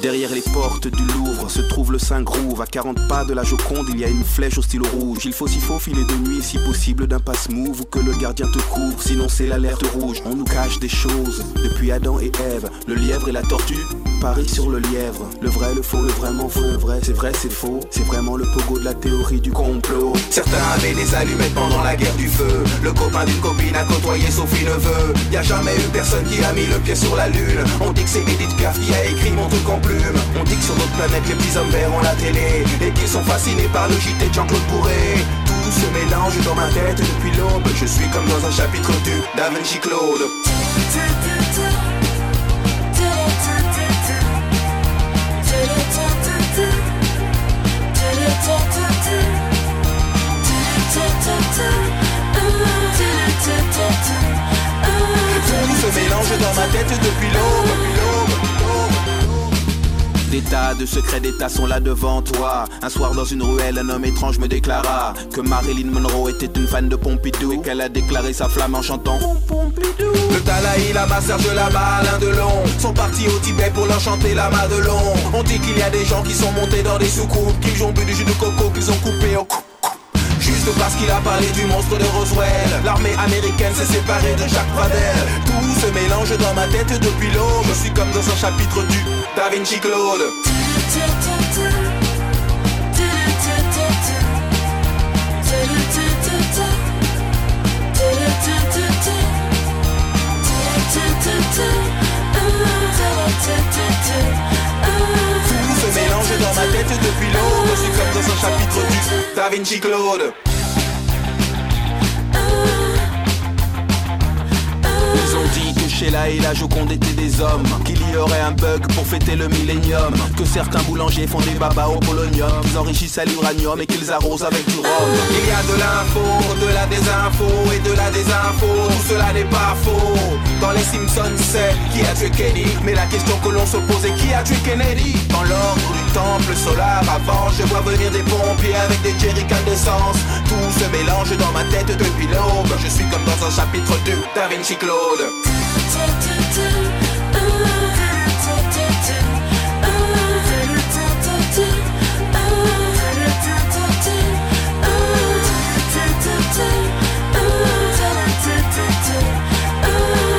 Derrière les portes du Louvre se trouve le Saint-Grouve. À 40 pas de la Joconde, il y a une flèche au stylo rouge. Il faut s'y faufiler de nuit, si possible d'un passe-move ou que le gardien te couvre. Sinon, c'est l'alerte rouge. On nous cache des choses depuis Adam et Ève. Le lièvre et la tortue Paris sur le lièvre. Le vrai, le faux, le vraiment faux, le vrai. C'est vrai, c'est faux. C'est vraiment le pogo de la théorie du complot. Certains avaient des allumettes pendant la guerre du feu. Le copain d'une copine a côtoyé Sophie Neveu. Y a jamais eu personne qui a mis le pied sur la lune. On dit que c'est Edith Piaf qui a écrit mon truc en on dit que sur notre planète les petits hommes verts ont la télé. Et qu'ils sont fascinés par le JT de Jean-Claude Bourré. Tout se mélange dans ma tête depuis l'aube. Je suis comme dans un chapitre du Da Vinci Claude Tout se mélange dans ma tête depuis l'aube des tas de secrets d'État sont là devant toi. Un soir dans une ruelle, un homme étrange me déclara que Marilyn Monroe était une fan de Pompidou et qu'elle a déclaré sa flamme en chantant Le Dalai Lama, Serge Lama, Alain Delon sont partis au Tibet pour leur chanter la Madelon. On dit qu'il y a des gens qui sont montés dans des soucoupes, qui ont bu du jus de coco qu'ils ont coupé au cou Parce qu'il a parlé du monstre de Roswell. L'armée américaine s'est séparée de Jacques Pradel Tout se mélange dans ma tête depuis l'aube. Je suis comme dans un chapitre du Da Vinci Claude Tout se mélange dans ma tête depuis l'aube. Da Vinci Claude. Ont dit que Sheila et la Joconde étaient des hommes. Qu'il y aurait un bug pour fêter le millénium. Que certains boulangers font des babas au polonium. Qu'ils enrichissent à l'uranium et qu'ils arrosent avec du rhum. Il y a de l'info, de la désinfo et de la désinfo. Tout cela n'est pas faux. Dans les Simpsons c'est qui a tué Kenny? Mais la question que l'on se pose est qui a tué Kennedy? Dans l'ordre temple solaire avant Je vois venir des pompiers avec des jerrycans d'essence Tout se mélange dans ma tête depuis l'aube. Je suis comme dans un chapitre du Da Vinci Claude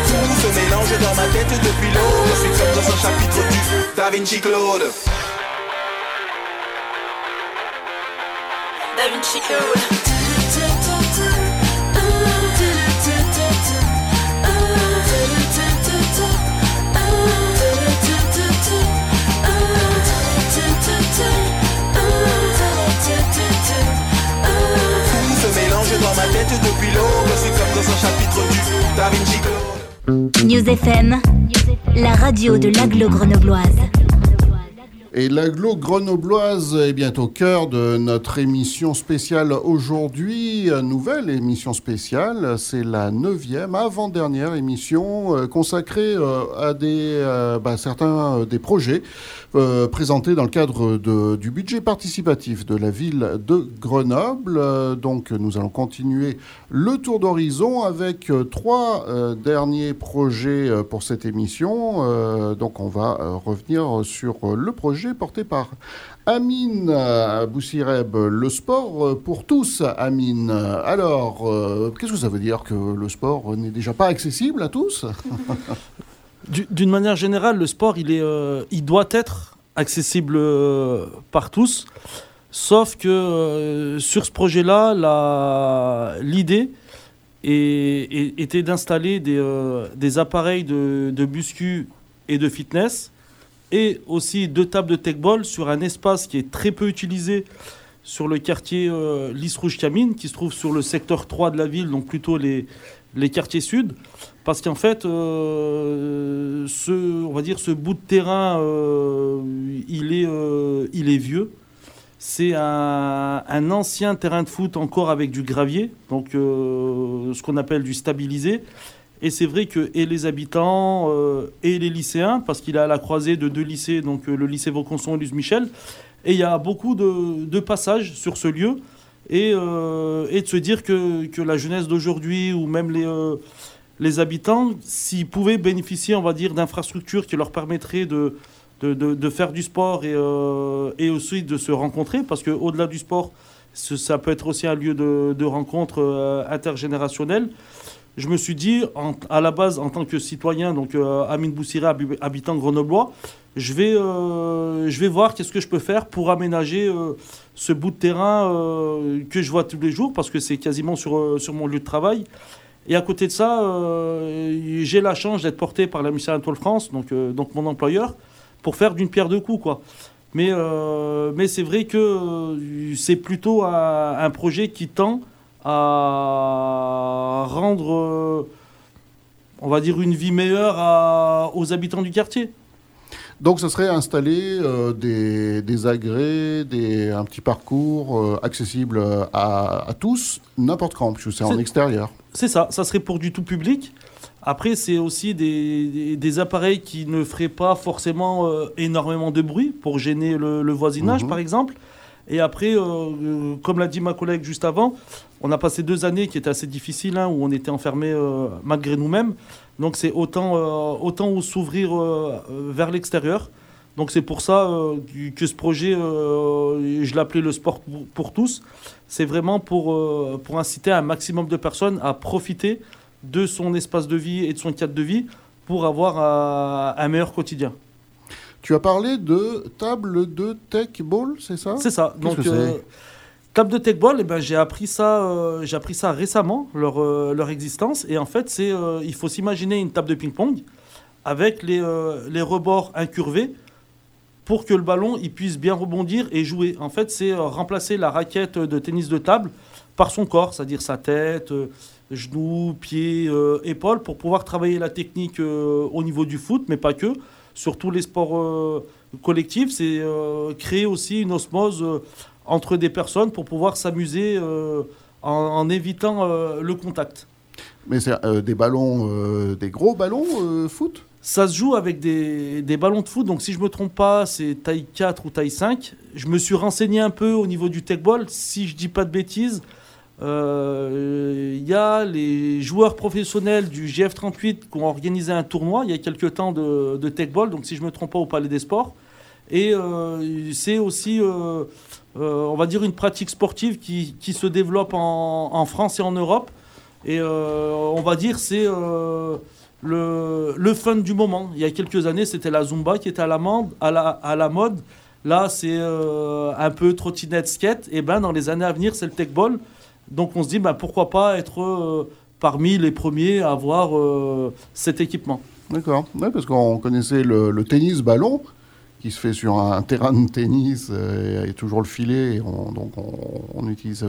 Tout se mélange dans ma tête depuis l'aube. Je suis comme dans un chapitre du Da Vinci Claude Se mélange dans ma tête suis comme chapitre News FM, la radio de l'aglo grenobloise. Et l'aglo grenobloise est bien au cœur de notre émission spéciale aujourd'hui. Nouvelle émission spéciale, c'est la neuvième, avant-dernière émission euh, consacrée euh, à des, euh, bah, certains des projets présentés dans le cadre de- du budget participatif de la ville de Grenoble. Donc nous allons continuer le tour d'horizon avec trois derniers projets pour cette émission. Donc on va revenir sur le projet porté par Amine Boussireb, le sport pour tous, Amine. Alors, euh, qu'est-ce que ça veut dire que le sport n'est déjà pas accessible à tous? (laughs) Du- D'une manière générale, le sport, il, est, euh, il doit être accessible euh, par tous. Sauf que sur ce projet-là, l'idée était d'installer des, des appareils de, de muscu et de fitness et aussi deux tables de tech-ball sur un espace qui est très peu utilisé sur le quartier euh, Rouge Camine, qui se trouve sur le secteur 3 de la ville, donc plutôt les, les quartiers sud. Parce qu'en fait, euh, ce, on va dire, ce bout de terrain, euh, il, est, euh, il est vieux. C'est un, un ancien terrain de foot encore avec du gravier, donc ce qu'on appelle du stabilisé. Et c'est vrai que et les habitants euh, et les lycéens, parce qu'il est à la croisée de deux lycées, donc euh, le lycée Vaucanson et Luz Michel, et il y a beaucoup de, de passages sur ce lieu, et, euh, et de se dire que, que la jeunesse d'aujourd'hui, ou même les, les habitants, s'ils pouvaient bénéficier, on va dire, d'infrastructures qui leur permettraient de, de, de- faire du sport et, et aussi de se rencontrer, parce qu'au-delà du sport, ça peut être aussi un lieu de, de rencontre intergénérationnelle. Je me suis dit, à la base, en tant que citoyen, donc euh, Amine Boussiré, habi- habitant grenoblois, je vais, euh, je vais voir qu'est-ce que je peux faire pour aménager euh, ce bout de terrain que je vois tous les jours, parce que c'est quasiment sur, sur mon lieu de travail. Et à côté de ça, j'ai la chance d'être porté par la Mission Anatole France, donc, donc mon employeur, pour faire d'une pierre deux coups, quoi. Mais, mais c'est vrai que c'est plutôt un, un projet qui tend à rendre, on va dire, une vie meilleure à- aux habitants du quartier. Donc, ce serait installer euh, des, des agrès, des, un petit parcours euh, accessible à, à tous, n'importe quand, puisque c'est en extérieur. C'est ça, ça serait pour du tout public. Après, c'est aussi des, des- des appareils qui ne feraient pas forcément euh, énormément de bruit pour gêner le, le voisinage, Mhm. par exemple. Et après, euh, euh, comme l'a dit ma collègue juste avant, on a passé deux années qui étaient assez difficiles, hein, où on était enfermés euh, malgré nous-mêmes. Donc c'est autant, euh, autant s'ouvrir vers l'extérieur. Donc c'est pour ça que ce projet, je l'appelais le sport pour, tous. C'est vraiment pour, pour inciter un maximum de personnes à profiter de son espace de vie et de son cadre de vie pour avoir un meilleur quotidien. Tu as parlé de table de tech ball, c'est ça? C'est ça. Donc, euh, table de tech ball, eh ben, j'ai appris ça, euh, j'ai appris ça récemment, leur, euh, leur existence. Et en fait, c'est, euh, il faut s'imaginer une table de ping-pong avec les, euh, les rebords incurvés pour que le ballon il puisse bien rebondir et jouer. En fait, c'est remplacer la raquette de tennis de table par son corps, c'est-à-dire sa tête, genoux, pieds, épaules, pour pouvoir travailler la technique au niveau du foot, mais pas que. Sur tous les sports collectifs, c'est créer aussi une osmose entre des personnes pour pouvoir s'amuser en, évitant le contact. Mais c'est des ballons, des gros ballons foot? Ça se joue avec des, des, ballons de foot, donc si je ne me trompe pas, c'est taille 4 ou taille 5. Je me suis renseigné un peu au niveau du tech ball. Si je dis pas de bêtises, il euh, y a les joueurs professionnels du GF38 qui ont organisé un tournoi il y a quelques temps de, de tech ball, donc si je ne me trompe pas au Palais des Sports. Et euh, c'est aussi, euh, on va dire, une pratique sportive qui, qui se développe en, France et en Europe. Et on va dire, c'est le, le, fun du moment. Il y a quelques années, c'était la Zumba qui était à la, mode. Là, c'est un peu trottinette skate. Et ben, dans les années à venir, c'est le tech ball. Donc, on se dit, ben, pourquoi pas être euh, parmi les premiers à avoir euh, cet équipement. D'accord. parce qu'on connaissait le, le, tennis ballon qui se fait sur un terrain de tennis euh, et, toujours le filet. Et on, donc on, utilise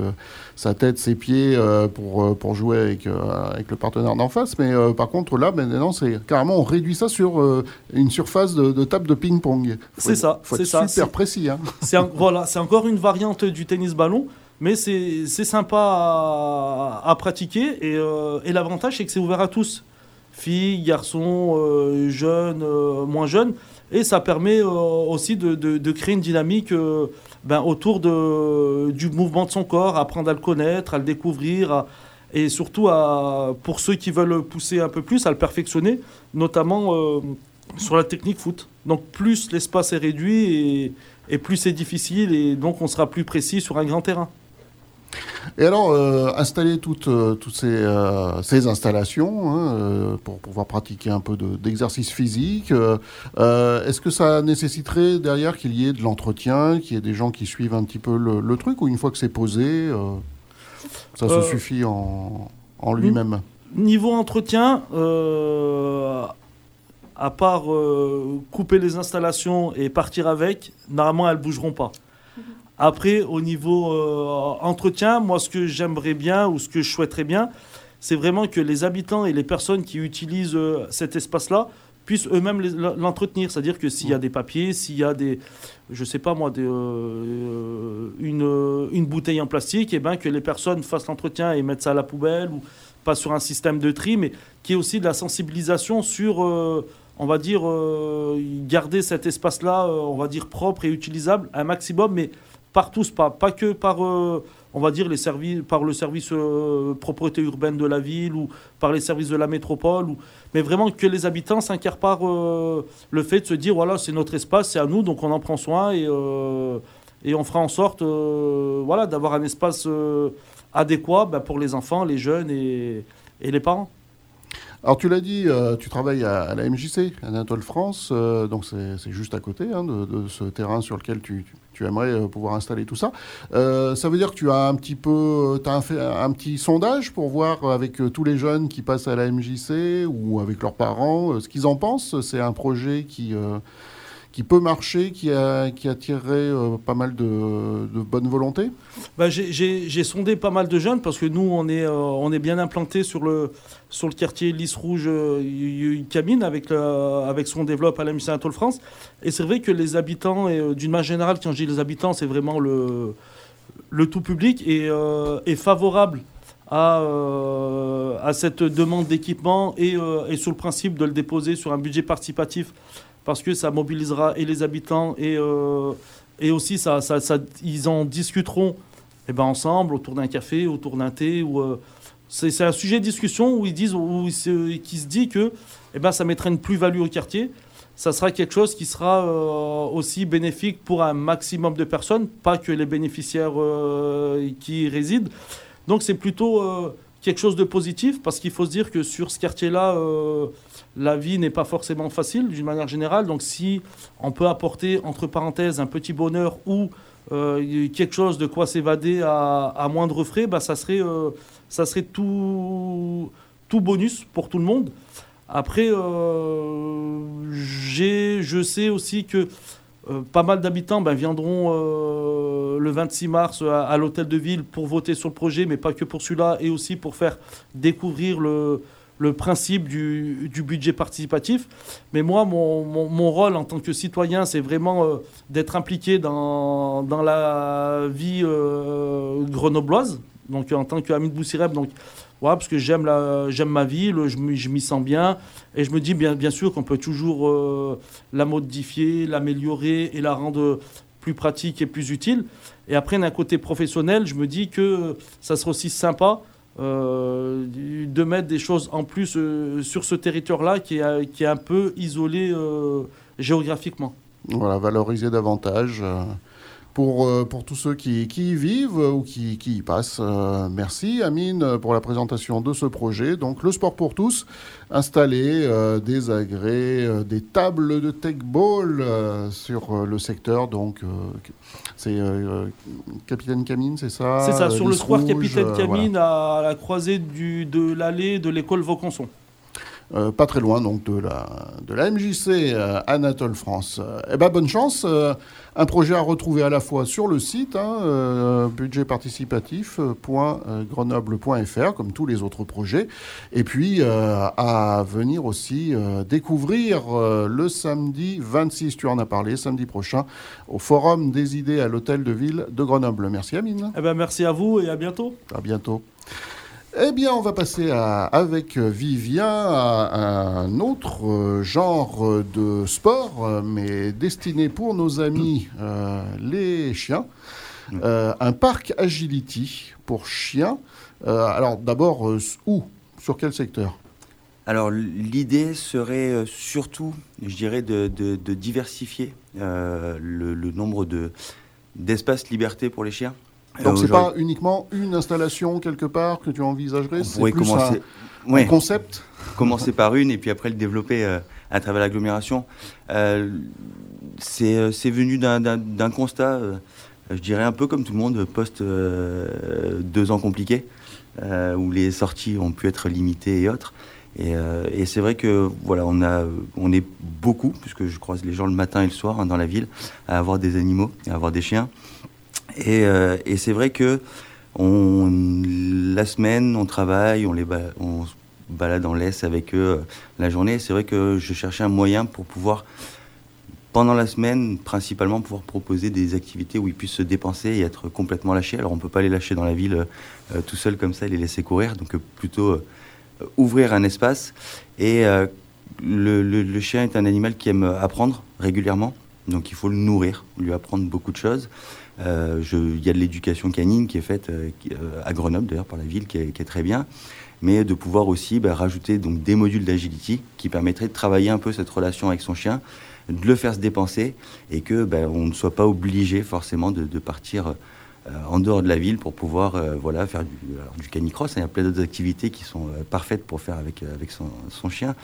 sa tête, ses pieds pour, pour jouer avec, avec le partenaire d'en face. Mais par contre, là, maintenant, c'est carrément, on réduit ça sur une surface de, table de ping-pong. C'est ça. c'est ça. super précis. Hein. C'est voilà, c'est encore une variante du tennis ballon. Mais c'est sympa à, pratiquer et, et l'avantage c'est que c'est ouvert à tous filles, garçons, jeunes, moins jeunes. Et ça permet euh, aussi de, créer une dynamique euh, ben, autour de, du mouvement de son corps, apprendre à le connaître, à le découvrir, et surtout à, pour ceux qui veulent pousser un peu plus, à le perfectionner, notamment euh, sur la technique foot. Donc plus l'espace est réduit et, et plus c'est difficile, et donc on sera plus précis sur un grand terrain. Et alors, euh, installer toutes, euh, toutes ces, euh, ces installations hein, pour pouvoir pratiquer un peu d'exercice physique, est-ce que ça nécessiterait derrière qu'il y ait de l'entretien, qu'il y ait des gens qui suivent un petit peu le, truc, ou une fois que c'est posé, ça se suffit en, en lui-même? Niveau entretien, à part couper les installations et partir avec, normalement elles ne bougeront pas. Après, au niveau euh, entretien, moi, ce que j'aimerais bien ou ce que je souhaiterais bien, c'est vraiment que les habitants et les personnes qui utilisent euh, cet espace-là puissent eux-mêmes l'entretenir. C'est-à-dire que s'il y a des papiers, s'il y a des, je sais pas moi, des, euh, une, une, bouteille en plastique, et eh ben que les personnes fassent l'entretien et mettent ça à la poubelle ou pas sur un système de tri, mais qu'il y ait aussi de la sensibilisation sur, on va dire, garder cet espace-là, on va dire propre et utilisable un maximum, mais par tous, pas, pas que par, euh, on va dire, les services, par le service euh, propreté urbaine de la ville ou par les services de la métropole, mais vraiment que les habitants s'incarparent euh, le fait de se dire, voilà, c'est notre espace, c'est à nous, donc on en prend soin et, et on fera en sorte voilà, d'avoir un espace adéquat ben, pour les enfants, les jeunes et, et les parents. Alors tu l'as dit, tu travailles à, la MJC, Anatole France, donc c'est juste à côté hein, de, ce terrain sur lequel tu aimerais euh, pouvoir installer tout ça. Euh, ça veut dire que tu as un petit peu, as fait un, petit sondage pour voir avec euh, tous les jeunes qui passent à la MJC ou avec leurs parents ce qu'ils en pensent. C'est un projet qui qui peut marcher, qui, attirerait pas mal de, de bonne volonté bah, J'ai sondé pas mal de jeunes parce que nous, on est, est bien implanté sur le, quartier Lys Rouge euh, Camine avec, avec son développe à la Mission Anatole France. Et c'est vrai que les habitants, euh, d'une manière générale, quand je dis les habitants, c'est vraiment le, tout public, est, euh, favorable à, à cette demande d'équipement et, et, sur le principe de le déposer sur un budget participatif parce que ça mobilisera et les habitants et, et aussi ça, ils en discuteront eh ben, ensemble autour d'un café, autour d'un thé ou c'est un sujet de discussion où ils disent, où qui se dit que eh ben, ça mettrait une plus-value au quartier. Ça sera quelque chose qui sera euh, aussi bénéfique pour un maximum de personnes, pas que les bénéficiaires euh, qui y résident. Donc c'est plutôt euh, quelque chose de positif parce qu'il faut se dire que sur ce quartier-là, la vie n'est pas forcément facile d'une manière générale. Donc si on peut apporter, entre parenthèses, un petit bonheur ou quelque chose de quoi s'évader à, à, moindre frais, bah, ça serait ça serait tout, tout bonus pour tout le monde. Après, euh, je sais aussi que pas mal d'habitants ben, viendront le 26 mars à, l'hôtel de ville pour voter sur le projet, mais pas que pour celui-là, et aussi pour faire découvrir le, le principe du, du, budget participatif. Mais moi, mon, mon, rôle en tant que citoyen, c'est vraiment d'être impliqué dans, dans, la vie grenobloise, donc en tant qu'ami de Boussireb. Donc, parce que j'aime j'aime ma ville, je m'y sens bien, et je me dis bien, bien sûr qu'on peut toujours euh, la modifier, l'améliorer et la rendre plus pratique et plus utile. Et après, d'un côté professionnel, je me dis que ça serait aussi sympa euh, de mettre des choses en plus euh, sur ce territoire-là qui est, qui est un peu isolé géographiquement. Voilà, valoriser davantage pour, euh, pour tous ceux qui, qui, y vivent ou qui, qui y passent. Euh, merci Amine pour la présentation de ce projet. Donc le sport pour tous, installer euh, des agrès, des tables de tech ball sur le secteur. Donc c'est Capitaine Camine, c'est ça C'est ça, sur le square Capitaine Camine à la croisée du, de l'allée de l'école Vaucanson. Euh, pas très loin donc de la, de la MJC euh, Anatole France. Eh ben, bonne chance. Euh, un projet à retrouver à la fois sur le site, hein, budgetparticipatif.grenoble.fr, comme tous les autres projets, et puis à venir aussi découvrir le samedi 26, tu en as parlé, samedi prochain, au Forum des idées à l'Hôtel de Ville de Grenoble. Merci Amine. Eh ben, merci à vous et à bientôt. À bientôt. Eh bien, on va passer avec Vivien à un autre euh, genre de sport, euh, mais destiné pour nos amis euh, les chiens. un parc agility pour chiens. alors, d'abord, où? Sur quel secteur? Alors l'idée serait surtout, je dirais, de, diversifier le, nombre d'espaces liberté pour les chiens. Donc c'est pas uniquement une installation quelque part que tu envisagerais, c'est plus commencer, un, concept? Commencer par une et puis après le développer euh, à travers l'agglomération. Euh, euh, c'est venu d'un constat, je dirais un peu comme tout le monde, post deux ans compliqués, où les sorties ont pu être limitées et autres. Et, et c'est vrai que voilà, on, a, on est beaucoup, puisque je croise les gens le matin et le soir hein, dans la ville, à avoir des animaux, à avoir des chiens. Euh, et, c'est vrai que la semaine, on travaille, on, les se balade en laisse avec eux euh, la journée. C'est vrai que je cherchais un moyen pour pouvoir, pendant la semaine, principalement, pouvoir proposer des activités où ils puissent se dépenser et être complètement lâchés. Alors on ne peut pas les lâcher dans la ville euh, tout seul comme ça et les laisser courir. Donc plutôt ouvrir un espace. Et le, chien est un animal qui aime apprendre régulièrement. Donc il faut le nourrir, lui apprendre beaucoup de choses. Euh, il y a de l'éducation canine qui est faite euh, euh, à Grenoble, d'ailleurs, par la ville, qui est, très bien. Mais de pouvoir aussi bah, rajouter donc, des modules d'agility qui permettraient de travailler un peu cette relation avec son chien, de le faire se dépenser et que bah, on ne soit pas obligé forcément de, partir en dehors de la ville pour pouvoir voilà, faire du, canicross. Il y a plein d'autres activités qui sont parfaites pour faire avec, avec son, son, chien.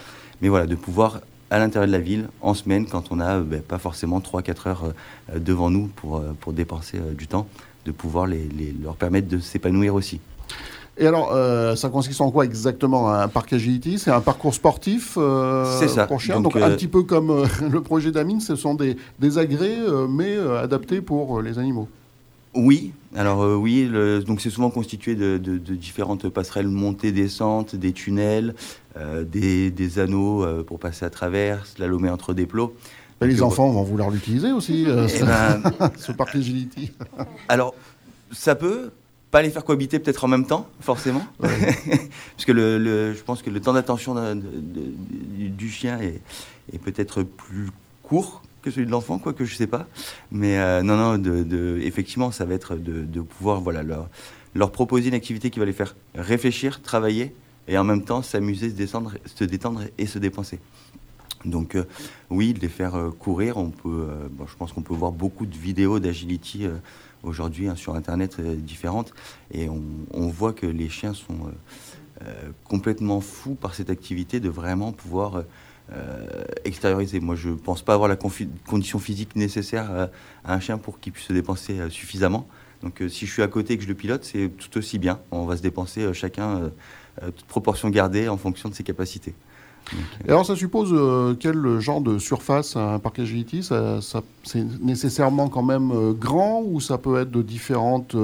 Mais voilà, de pouvoir à l'intérieur de la ville en semaine quand on n'a ben, pas forcément 3-4 heures euh, devant nous pour, euh, pour dépenser euh, du temps, de pouvoir les, leur permettre de s'épanouir aussi. Et alors, ça consiste en quoi exactement? Un parc agility? C'est un parcours sportif C'est ça. pour Donc, un petit peu comme (laughs) le projet d'Amine, ce sont des, des agrès, mais adaptés pour les animaux. Oui, alors euh, oui, donc c'est souvent constitué de, différentes passerelles montées, descentes, des tunnels, euh, des, anneaux euh, pour passer à travers, slalomer entre des plots. les enfants vont vouloir l'utiliser aussi, eh ben, (laughs) ce parc agility. (laughs) alors, ça peut, pas les faire cohabiter peut-être en même temps, forcément. (laughs) Parce que le, je pense que le temps d'attention du chien est peut-être plus court celui de l'enfant, quoi que je sais pas. Mais euh, non, non, effectivement, ça va être de, pouvoir voilà, leur, leur, proposer une activité qui va les faire réfléchir, travailler et en même temps s'amuser, se, descendre, se détendre et se dépenser. Donc euh, oui, de les faire euh, courir, on peut, bon, je pense qu'on peut voir beaucoup de vidéos d'agility aujourd'hui hein, sur Internet différentes et on, voit que les chiens sont complètement fous par cette activité de vraiment pouvoir euh, extérioriser. Moi, je ne pense pas avoir la condition physique nécessaire euh, à un chien pour qu'il puisse se dépenser euh, suffisamment. Donc, si je suis à côté et que je le pilote, c'est tout aussi bien. On va se dépenser chacun, toute proportion gardée, en fonction de ses capacités. Et alors, ça suppose quel genre de surface un parc agility ça, C'est nécessairement quand même grand ou ça peut être de différentes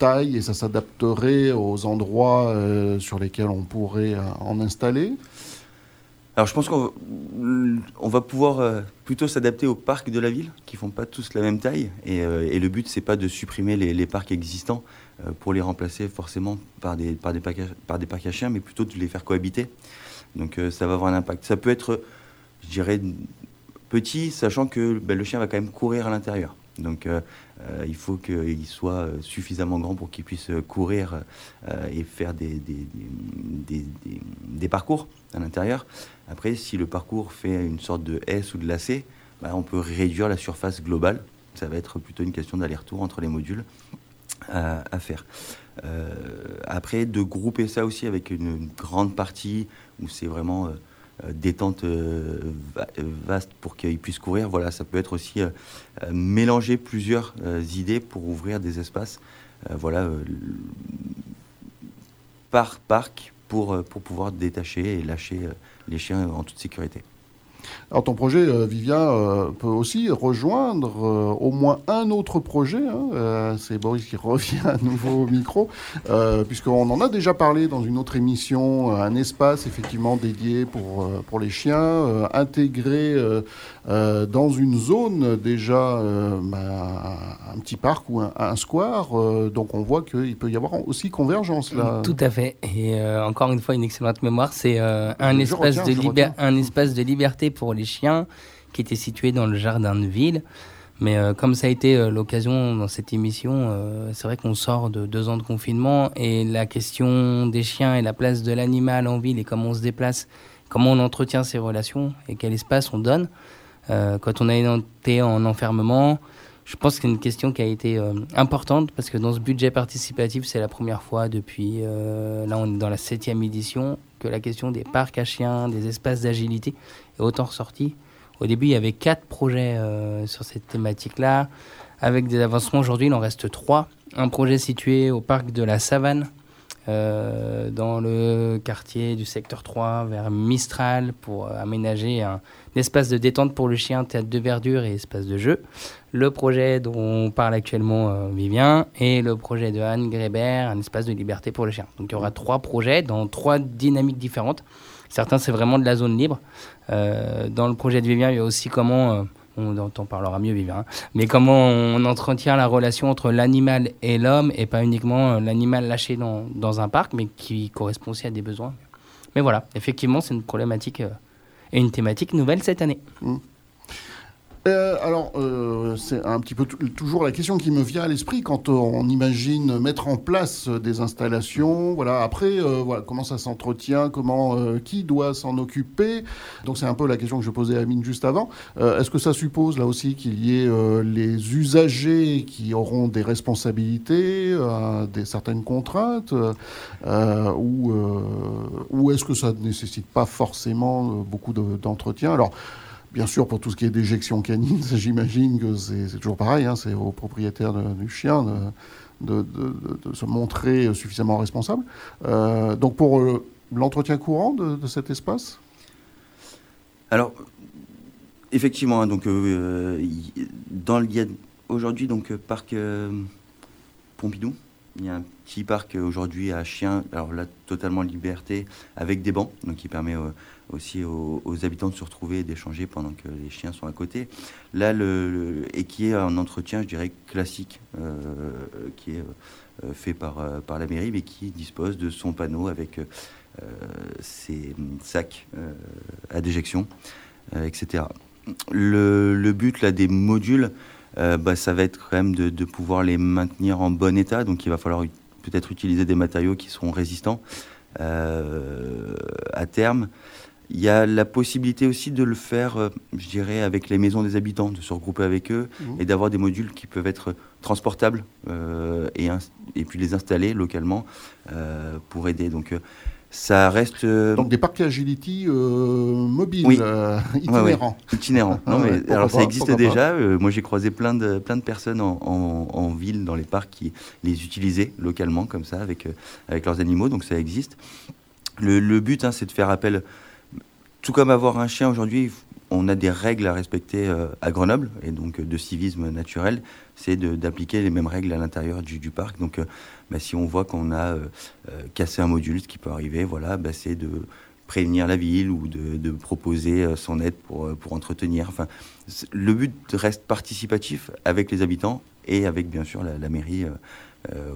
tailles et ça s'adapterait aux endroits sur lesquels on pourrait en installer? Alors je pense qu'on va pouvoir euh, plutôt s'adapter aux parcs de la ville, qui font pas tous la même taille. Et, euh, et le but, c'est pas de supprimer les, parcs existants euh, pour les remplacer forcément par des, par, des parcs, par des parcs à chiens, mais plutôt de les faire cohabiter. Donc ça va avoir un impact. Ça peut être, je dirais, petit, sachant que ben, le chien va quand même courir à l'intérieur. Donc il faut qu'il soit suffisamment grand pour qu'il puisse courir et faire des, des, des, parcours à l'intérieur. Après, si le parcours fait une sorte de S ou de lacet, bah, on peut réduire la surface globale. Ça va être plutôt une question d'aller-retour entre les modules à, faire. Euh, après, de grouper ça aussi avec une, grande partie où c'est vraiment euh, détente euh, vaste pour qu'il puisse courir, voilà, ça peut être aussi mélanger plusieurs idées pour ouvrir des espaces. voilà, par parc pour pouvoir détacher et lâcher les chiens en toute sécurité. Alors ton projet, euh, Vivien, euh, peut aussi rejoindre euh, au moins un autre projet. Hein. c'est Boris qui (laughs) revient à nouveau au micro, puisqu'on en a déjà parlé dans une autre émission, un espace effectivement dédié pour, pour les chiens, intégré dans une zone déjà, bah, un petit parc ou un, square. donc on voit qu'il peut y avoir aussi convergence là. Tout à fait. Et encore une fois, une excellente mémoire. C'est un, espace de un espace de liberté pour les chiens qui était situé dans le jardin de ville. Mais euh, comme ça a été euh, l'occasion dans cette émission, euh, c'est vrai qu'on sort de deux ans de confinement et la question des chiens et la place de l'animal en ville et comment on se déplace, comment on entretient ses relations et quel espace on donne. quand on a été en enfermement, je pense que c'est une question qui a été importante parce que dans ce budget participatif, c'est la première fois depuis, là on est dans la septième édition, que la question des parcs à chiens, des espaces d'agilité autant ressortie. Au début, il y avait quatre projets euh, sur cette thématique-là. Avec des avancements, aujourd'hui, il en reste trois. Un projet situé au parc de la Savane, euh, dans le quartier du secteur 3, vers Mistral, pour aménager un, espace de détente pour le chien, théâtre de verdure et espace de jeu. Le projet dont on parle actuellement euh, Vivien et le projet de Anne Grébert, un espace de liberté pour le chien. Donc il y aura trois projets dans trois dynamiques différentes. Certains, c'est vraiment de la zone libre. Euh, dans le projet de Vivien, il y a aussi comment, euh, on, en parlera mieux Vivien, hein, mais comment on entretient la relation entre l'animal et l'homme et pas uniquement euh, l'animal lâché dans, dans, un parc, mais qui correspond aussi à des besoins. Mais voilà, effectivement, c'est une problématique et une thématique nouvelle cette année. Mmh. Euh, alors, euh, c'est un petit peu toujours la question qui me vient à l'esprit quand on imagine mettre en place des installations. Voilà, après, euh, voilà, comment ça s'entretient, comment, qui doit s'en occuper. Donc, c'est un peu la question que je posais à Amine juste avant. Est-ce que ça suppose là aussi qu'il y ait les usagers qui auront des responsabilités, des certaines contraintes, ou, ou est-ce que ça ne nécessite pas forcément beaucoup d'entretien? Alors Bien sûr, pour tout ce qui est déjection canine, (laughs) j'imagine que c'est toujours pareil. Hein, c'est au propriétaire du chien de, se montrer suffisamment responsable. Euh, donc pour euh, l'entretien courant de, cet espace? Alors, effectivement, hein, donc, euh, dans le, aujourd'hui donc parc Pompidou, il y a un petit parc aujourd'hui à chiens, alors là totalement liberté, avec des bancs, donc qui permet aussi aux, habitants de se retrouver et d'échanger pendant que les chiens sont à côté. Là, le, et qui est un entretien, je dirais, classique, euh, qui est euh, fait par, euh, par la mairie, mais qui dispose de son panneau avec ses sacs à déjection, etc. Le, but là, des modules, bah, ça va être quand même de, pouvoir les maintenir en bon état, donc il va falloir peut-être utiliser des matériaux qui seront résistants à terme. Il y a la possibilité aussi de le faire, euh, je dirais, avec les maisons des habitants, de se regrouper avec eux mmh. et d'avoir des modules qui peuvent être transportables euh, et, et, puis les installer localement euh, pour aider. Donc ça reste. Donc des parcs agility mobiles, itinérants. Itinérants. non, mais, alors ça existe déjà. moi j'ai croisé plein de, plein de personnes en, en, ville, dans les parcs, qui les utilisaient localement comme ça avec, avec leurs animaux. Donc ça existe. Le, le but, hein, c'est de faire appel tout comme avoir un chien aujourd'hui, on a des règles à respecter à Grenoble, et donc de civisme naturel, c'est d'appliquer les mêmes règles à l'intérieur du, parc. Donc bah, si on voit qu'on a cassé un module, ce qui peut arriver, voilà, bah, c'est de prévenir la ville ou de, proposer son aide pour, pour entretenir. Enfin, le but reste participatif avec les habitants et avec bien sûr la, mairie euh,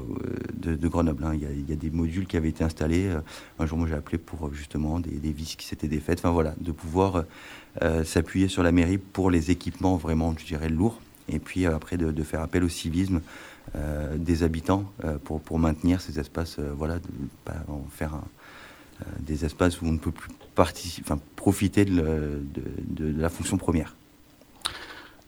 de, Grenoble. Hein. Il, y a, des modules qui avaient été installés. Euh, un jour, moi, j'ai appelé pour justement des, vis qui s'étaient défaites. Enfin voilà, de pouvoir euh, s'appuyer sur la mairie pour les équipements vraiment, je dirais, lourds. Et puis après, de, faire appel au civisme des habitants pour, pour maintenir ces espaces, voilà, de, en faire des espaces où on ne peut plus participer, enfin, profiter de la fonction première.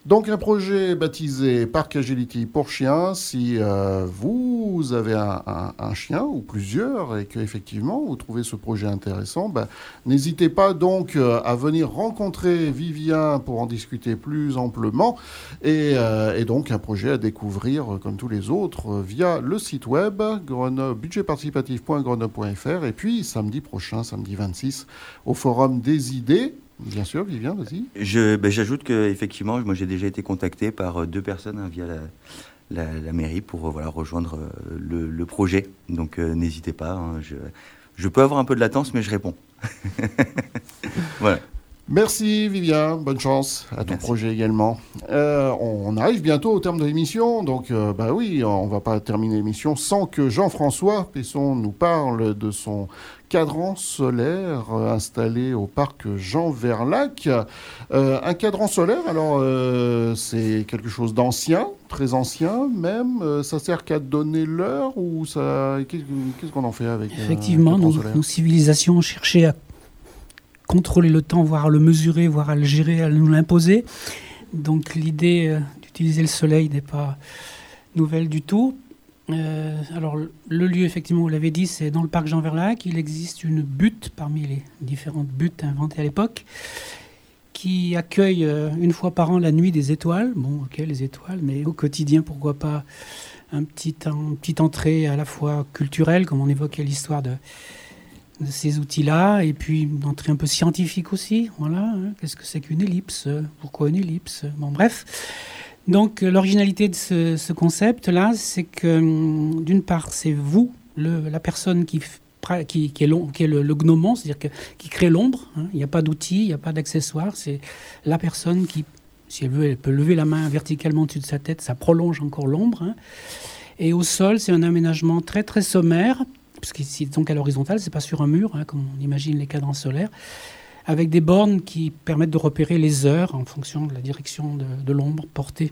Donc un projet baptisé Parc Agility pour chiens. Si euh, vous avez un, chien ou plusieurs et qu'effectivement vous trouvez ce projet intéressant, ben, n'hésitez pas donc euh, à venir rencontrer Vivien pour en discuter plus amplement. Et, euh, donc un projet à découvrir comme tous les autres via le site web budgetparticipatif.grenoble.fr et puis samedi prochain, samedi 26, au Forum des idées Bien sûr, Vivien, vas-y. Je, ben, j'ajoute qu'effectivement, moi j'ai déjà été contacté par euh, deux personnes hein, via la, mairie pour euh, voilà, rejoindre euh, le, projet. Donc n'hésitez pas. Hein, je, je, peux avoir un peu de latence, mais je réponds. (laughs) voilà. Merci Vivien, bonne chance à ton projet également. on arrive bientôt au terme de l'émission, donc bah oui, on va pas terminer l'émission sans que Jean-François Pesson nous parle de son cadran solaire euh, installé au parc Jean Verlac. Euh, un cadran solaire, alors euh, c'est quelque chose d'ancien, très ancien même. ça sert qu'à donner l'heure ou ça Qu'est-ce qu'on en fait avec Effectivement, nos, nos, civilisations ont cherché à contrôler le temps, voire à le mesurer, voire à le gérer, à nous l'imposer. Donc l'idée d'utiliser le soleil n'est pas nouvelle du tout. Euh, alors, le lieu, effectivement, vous l'avez dit, c'est dans le parc Jean Verlac. Il existe une butte parmi les différentes buttes inventées à l'époque qui accueille euh, une fois par an la nuit des étoiles. Bon, ok, les étoiles, mais au quotidien, pourquoi pas un petite entrée à la fois culturelle, comme on évoquait l'histoire de, ces outils-là, et puis une entrée un peu scientifique aussi. Voilà, hein. qu'est-ce que c'est qu'une ellipse? Pourquoi une ellipse? Bon, bref. Donc l'originalité de ce, concept-là, c'est que hum, d'une part, c'est vous, la personne qui, est, le, gnomon, c'est-à-dire qui crée l'ombre. Hein. Il n'y a pas d'outil, il n'y a pas d'accessoire. C'est la personne qui, si elle veut, elle peut lever la main verticalement au-dessus de sa tête, ça prolonge encore l'ombre. Hein. Et au sol, c'est un aménagement très très sommaire, parce que donc à l'horizontale, c'est pas sur un mur, hein, comme on imagine les cadrans solaires avec des bornes qui permettent de repérer les heures en fonction de la direction de, l'ombre portée.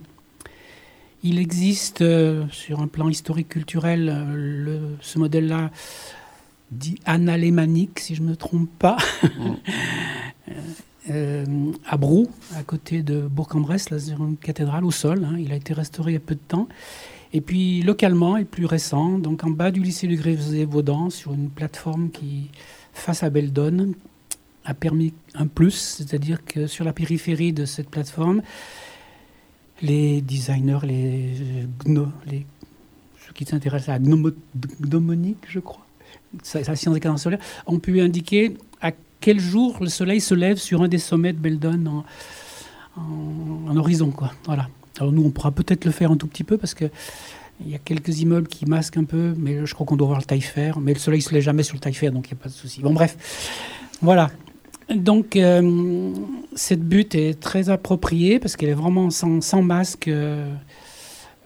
Il existe euh, sur un plan historique culturel euh, ce modèle-là dit analémanique, si je ne me trompe pas, (laughs) euh, à Brou, à côté de Bourg-en-Bresse, là, sur une cathédrale au sol. Hein. il a été restauré il y a peu de temps. Et puis localement, et plus récent, donc en bas du lycée du Grève-Vaudan, sur une plateforme qui face à Beldon, a permis un plus, c'est-à-dire que sur la périphérie de cette plateforme, les designers, les, ceux qui s'intéressent à la gnomonique, je crois, la science des cadres solaires, ont pu indiquer à quel jour le soleil se lève sur un des sommets de Beldon en, horizon. Quoi. Voilà. Alors nous, on pourra peut-être le faire un tout petit peu parce que il y a quelques immeubles qui masquent un peu, mais je crois qu'on doit voir le taille fer. Mais le soleil ne se lève jamais sur le taille fer, donc il n'y a pas de souci. Bon, bref. Voilà. Donc, euh, cette butte est très appropriée parce qu'elle est vraiment sans, masque. Euh,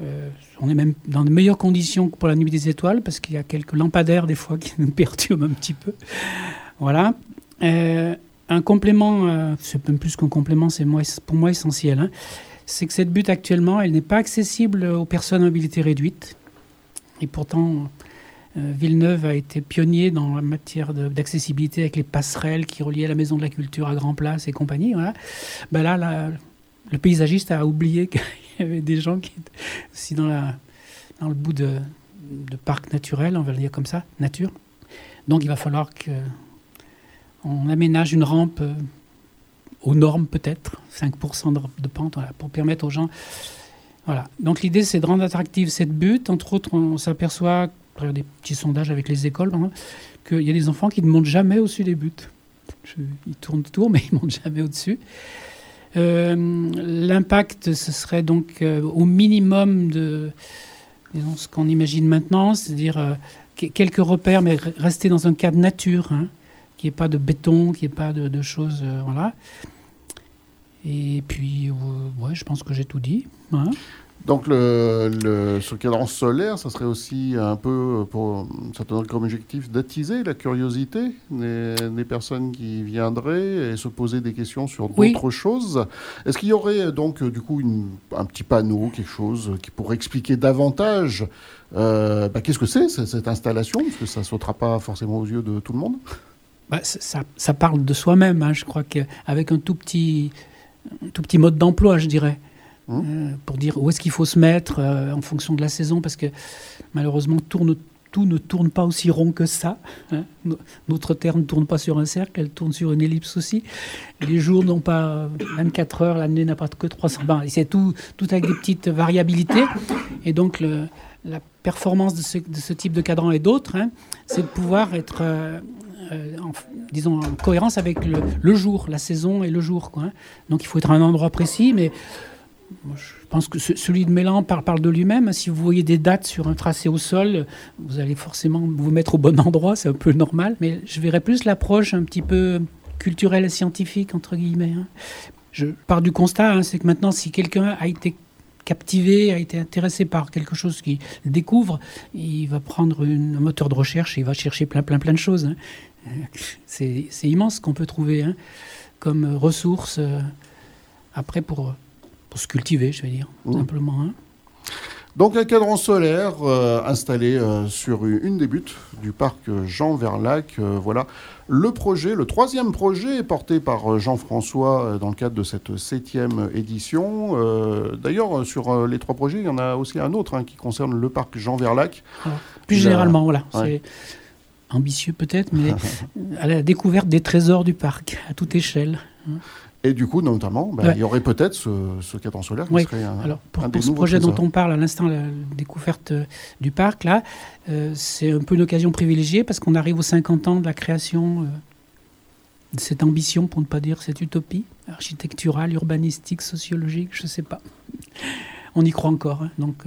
euh, on est même dans de meilleures conditions que pour la nuit des étoiles parce qu'il y a quelques lampadaires des fois (laughs) qui nous perturbent un petit peu. Voilà. un complément, c'est même plus qu'un complément, c'est pour moi essentiel. Hein. c'est que cette butte actuellement, elle n'est pas accessible aux personnes à mobilité réduite. Et pourtant, Villeneuve a été pionnier dans la matière d'accessibilité avec les passerelles qui reliaient la Maison de la Culture à Grand Place et compagnie. Voilà. Ben là, le paysagiste a oublié (laughs) qu'il y avait des gens qui étaient aussi dans, le bout de, de parc naturel, on va le dire comme ça, nature. Donc il va falloir qu'on aménage une rampe euh, aux normes peut-être, 5% de, pente, pour permettre aux gens... Voilà. Donc l'idée, c'est de rendre attractive cette butte. Entre autres, on s'aperçoit des petits sondages avec les écoles, qu'il y a des enfants qui ne montent jamais au-dessus des buts. ils tournent autour, (laughs) mais ils montent jamais au-dessus. L'impact, ce serait donc au minimum de ce qu'on imagine maintenant, c'est-à-dire quelques repères, mais rester dans un cadre nature, hein, qui n'y pas de béton, qui n'y pas de, choses. voilà. Et puis, ouais, je pense que j'ai tout dit. Hein. Donc, le, le, solaire, ça serait aussi un peu, pour, ça donnerait comme objectif d'attiser la curiosité des, personnes qui viendraient et se poser des questions sur d'autres choses. Est-ce qu'il y aurait donc, du coup, un petit panneau, quelque chose qui pourrait expliquer davantage euh, bah, qu'est-ce que c'est cette installation? Parce que ça ne sautera pas forcément aux yeux de tout le monde. Bah, ça, ça, parle de soi-même, hein. je crois qu'avec un tout petit, un tout petit mode d'emploi, je dirais. Mmh. Euh, pour dire où est-ce qu'il faut se mettre euh, en fonction de la saison, parce que malheureusement, tout ne tourne pas aussi rond que ça. Hein. Notre Terre ne tourne pas sur un cercle, elle tourne sur une ellipse aussi. Les jours n'ont pas 24 heures, l'année n'a pas que 300. c'est tout, avec des petites variabilités. Et donc, la performance de ce, type de cadran et d'autres, hein, c'est de pouvoir être, euh, en, disons, en cohérence avec le, jour, la saison et le jour. Hein. Donc il faut être à un endroit précis, mais je pense que celui de Mélan parle, de lui-même. Si vous voyez des dates sur un tracé au sol, vous allez forcément vous mettre au bon endroit, c'est un peu normal. Mais je verrais plus l'approche un petit peu culturelle et scientifique, entre guillemets. Hein. Je pars du constat, hein, c'est que maintenant, si quelqu'un a été captivé, a été intéressé par quelque chose qu'il découvre, il va prendre un moteur de recherche et il va chercher plein, plein, plein de choses. Hein. C'est immense ce qu'on peut trouver comme ressources. Euh, après, pour pour se cultiver, je vais dire, mmh. simplement. Hein. Donc un cadran solaire euh, installé euh, sur une des buttes du parc Jean Verlac. Euh, voilà le projet, le troisième projet porté par Jean-François dans le cadre de cette septième édition. D'ailleurs, sur les trois projets, il y en a aussi un autre hein, qui concerne le parc Jean Verlac. plus généralement, voilà. C'est ambitieux peut-être, mais (laughs) à la découverte des trésors du parc à toute échelle. Hein. Et du coup, notamment, bah, il y aurait peut-être ce, ce cadran solaire qui serait un, Alors, pour, ce projet dont on parle à l'instant, la découverte euh, du parc, là, euh, c'est un peu une occasion privilégiée parce qu'on arrive aux 50 ans de la création euh, de cette ambition, pour ne pas dire cette utopie architecturale, urbanistique, sociologique, je ne sais pas. On y croit encore. Hein, donc,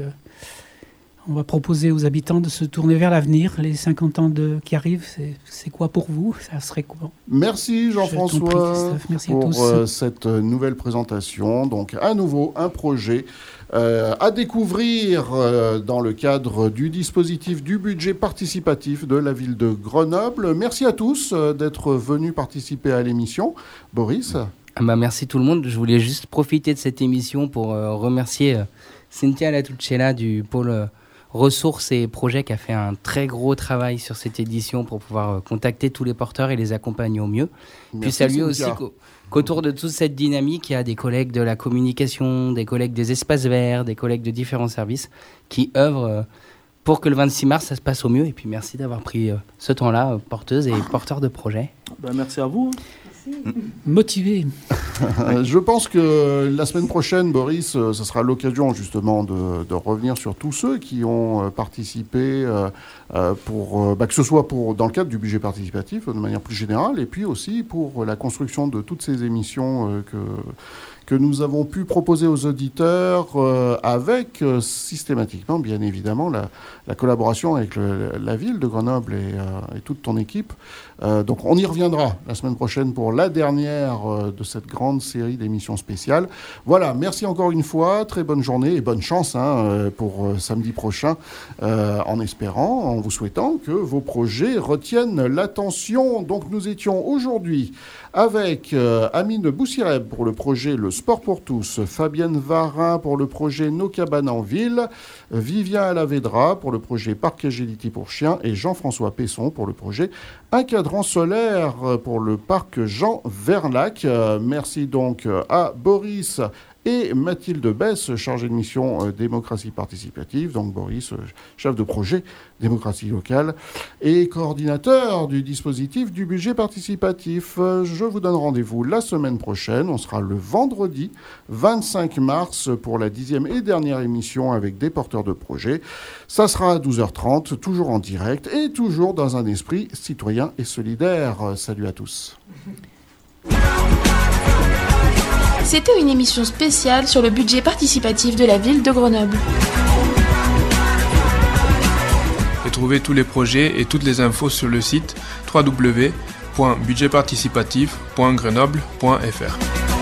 on va proposer aux habitants de se tourner vers l'avenir. Les 50 ans de, qui arrivent, c'est quoi pour vous? Ça serait quoi? Merci Jean-François pour euh, cette nouvelle présentation. Donc à nouveau un projet euh, à découvrir euh, dans le cadre du dispositif du budget participatif de la ville de Grenoble. Merci à tous d'être venus participer à l'émission. Boris? Ah bah Merci tout le monde. Je voulais juste profiter de cette émission pour remercier Cynthia Latucella du pôle ressources et projets qui a fait un très gros travail sur cette édition pour pouvoir euh, contacter tous les porteurs et les accompagner au mieux. Puis saluer aussi qu'autour de toute cette dynamique, il y a des collègues de la communication, des collègues des espaces verts, des collègues de différents services qui œuvrent euh, pour que le 26 mars, ça se passe au mieux. Et puis merci d'avoir pris euh, ce temps-là, porteuses et porteurs de projets. Ben, merci à vous. Motivé. (laughs) Je pense que la semaine prochaine, Boris, euh, ce sera l'occasion justement de, revenir sur tous ceux qui ont euh, participé, euh, bah, que ce soit pour, dans le cadre du budget participatif de manière plus générale, et puis aussi pour la construction de toutes ces émissions que que nous avons pu proposer aux auditeurs avec systématiquement, bien évidemment, la, collaboration avec la ville de Grenoble et, toute ton équipe. Donc on y reviendra la semaine prochaine pour la dernière de cette grande série d'émissions spéciales. Voilà, merci encore une fois, très bonne journée et bonne chance hein, pour samedi prochain, en espérant, en vous souhaitant que vos projets retiennent l'attention. Donc nous étions aujourd'hui avec Amine Boussireb pour le projet Le Sport pour tous, Fabienne Varin pour le projet Nos cabanes en ville, Vivien Alavedra pour le projet Parc Agility pour chiens et Jean-François Pesson pour le projet Un cadran solaire pour le parc Jean Verlac. Merci donc à Boris et Mathilde Bess, chargée de mission démocratie participative, donc Boris, chef de projet démocratie locale et coordinateur du dispositif du budget participatif. Je vous donne rendez-vous la semaine prochaine. On sera le vendredi 25 mars pour la dixième et dernière émission avec des porteurs de projets. Ça sera à 12h30, toujours en direct et toujours dans un esprit citoyen et solidaire. Salut à tous. C'était une émission spéciale sur le budget participatif de la ville de Grenoble. Retrouvez tous les projets et toutes les infos sur le site www.budgetparticipatif.grenoble.fr.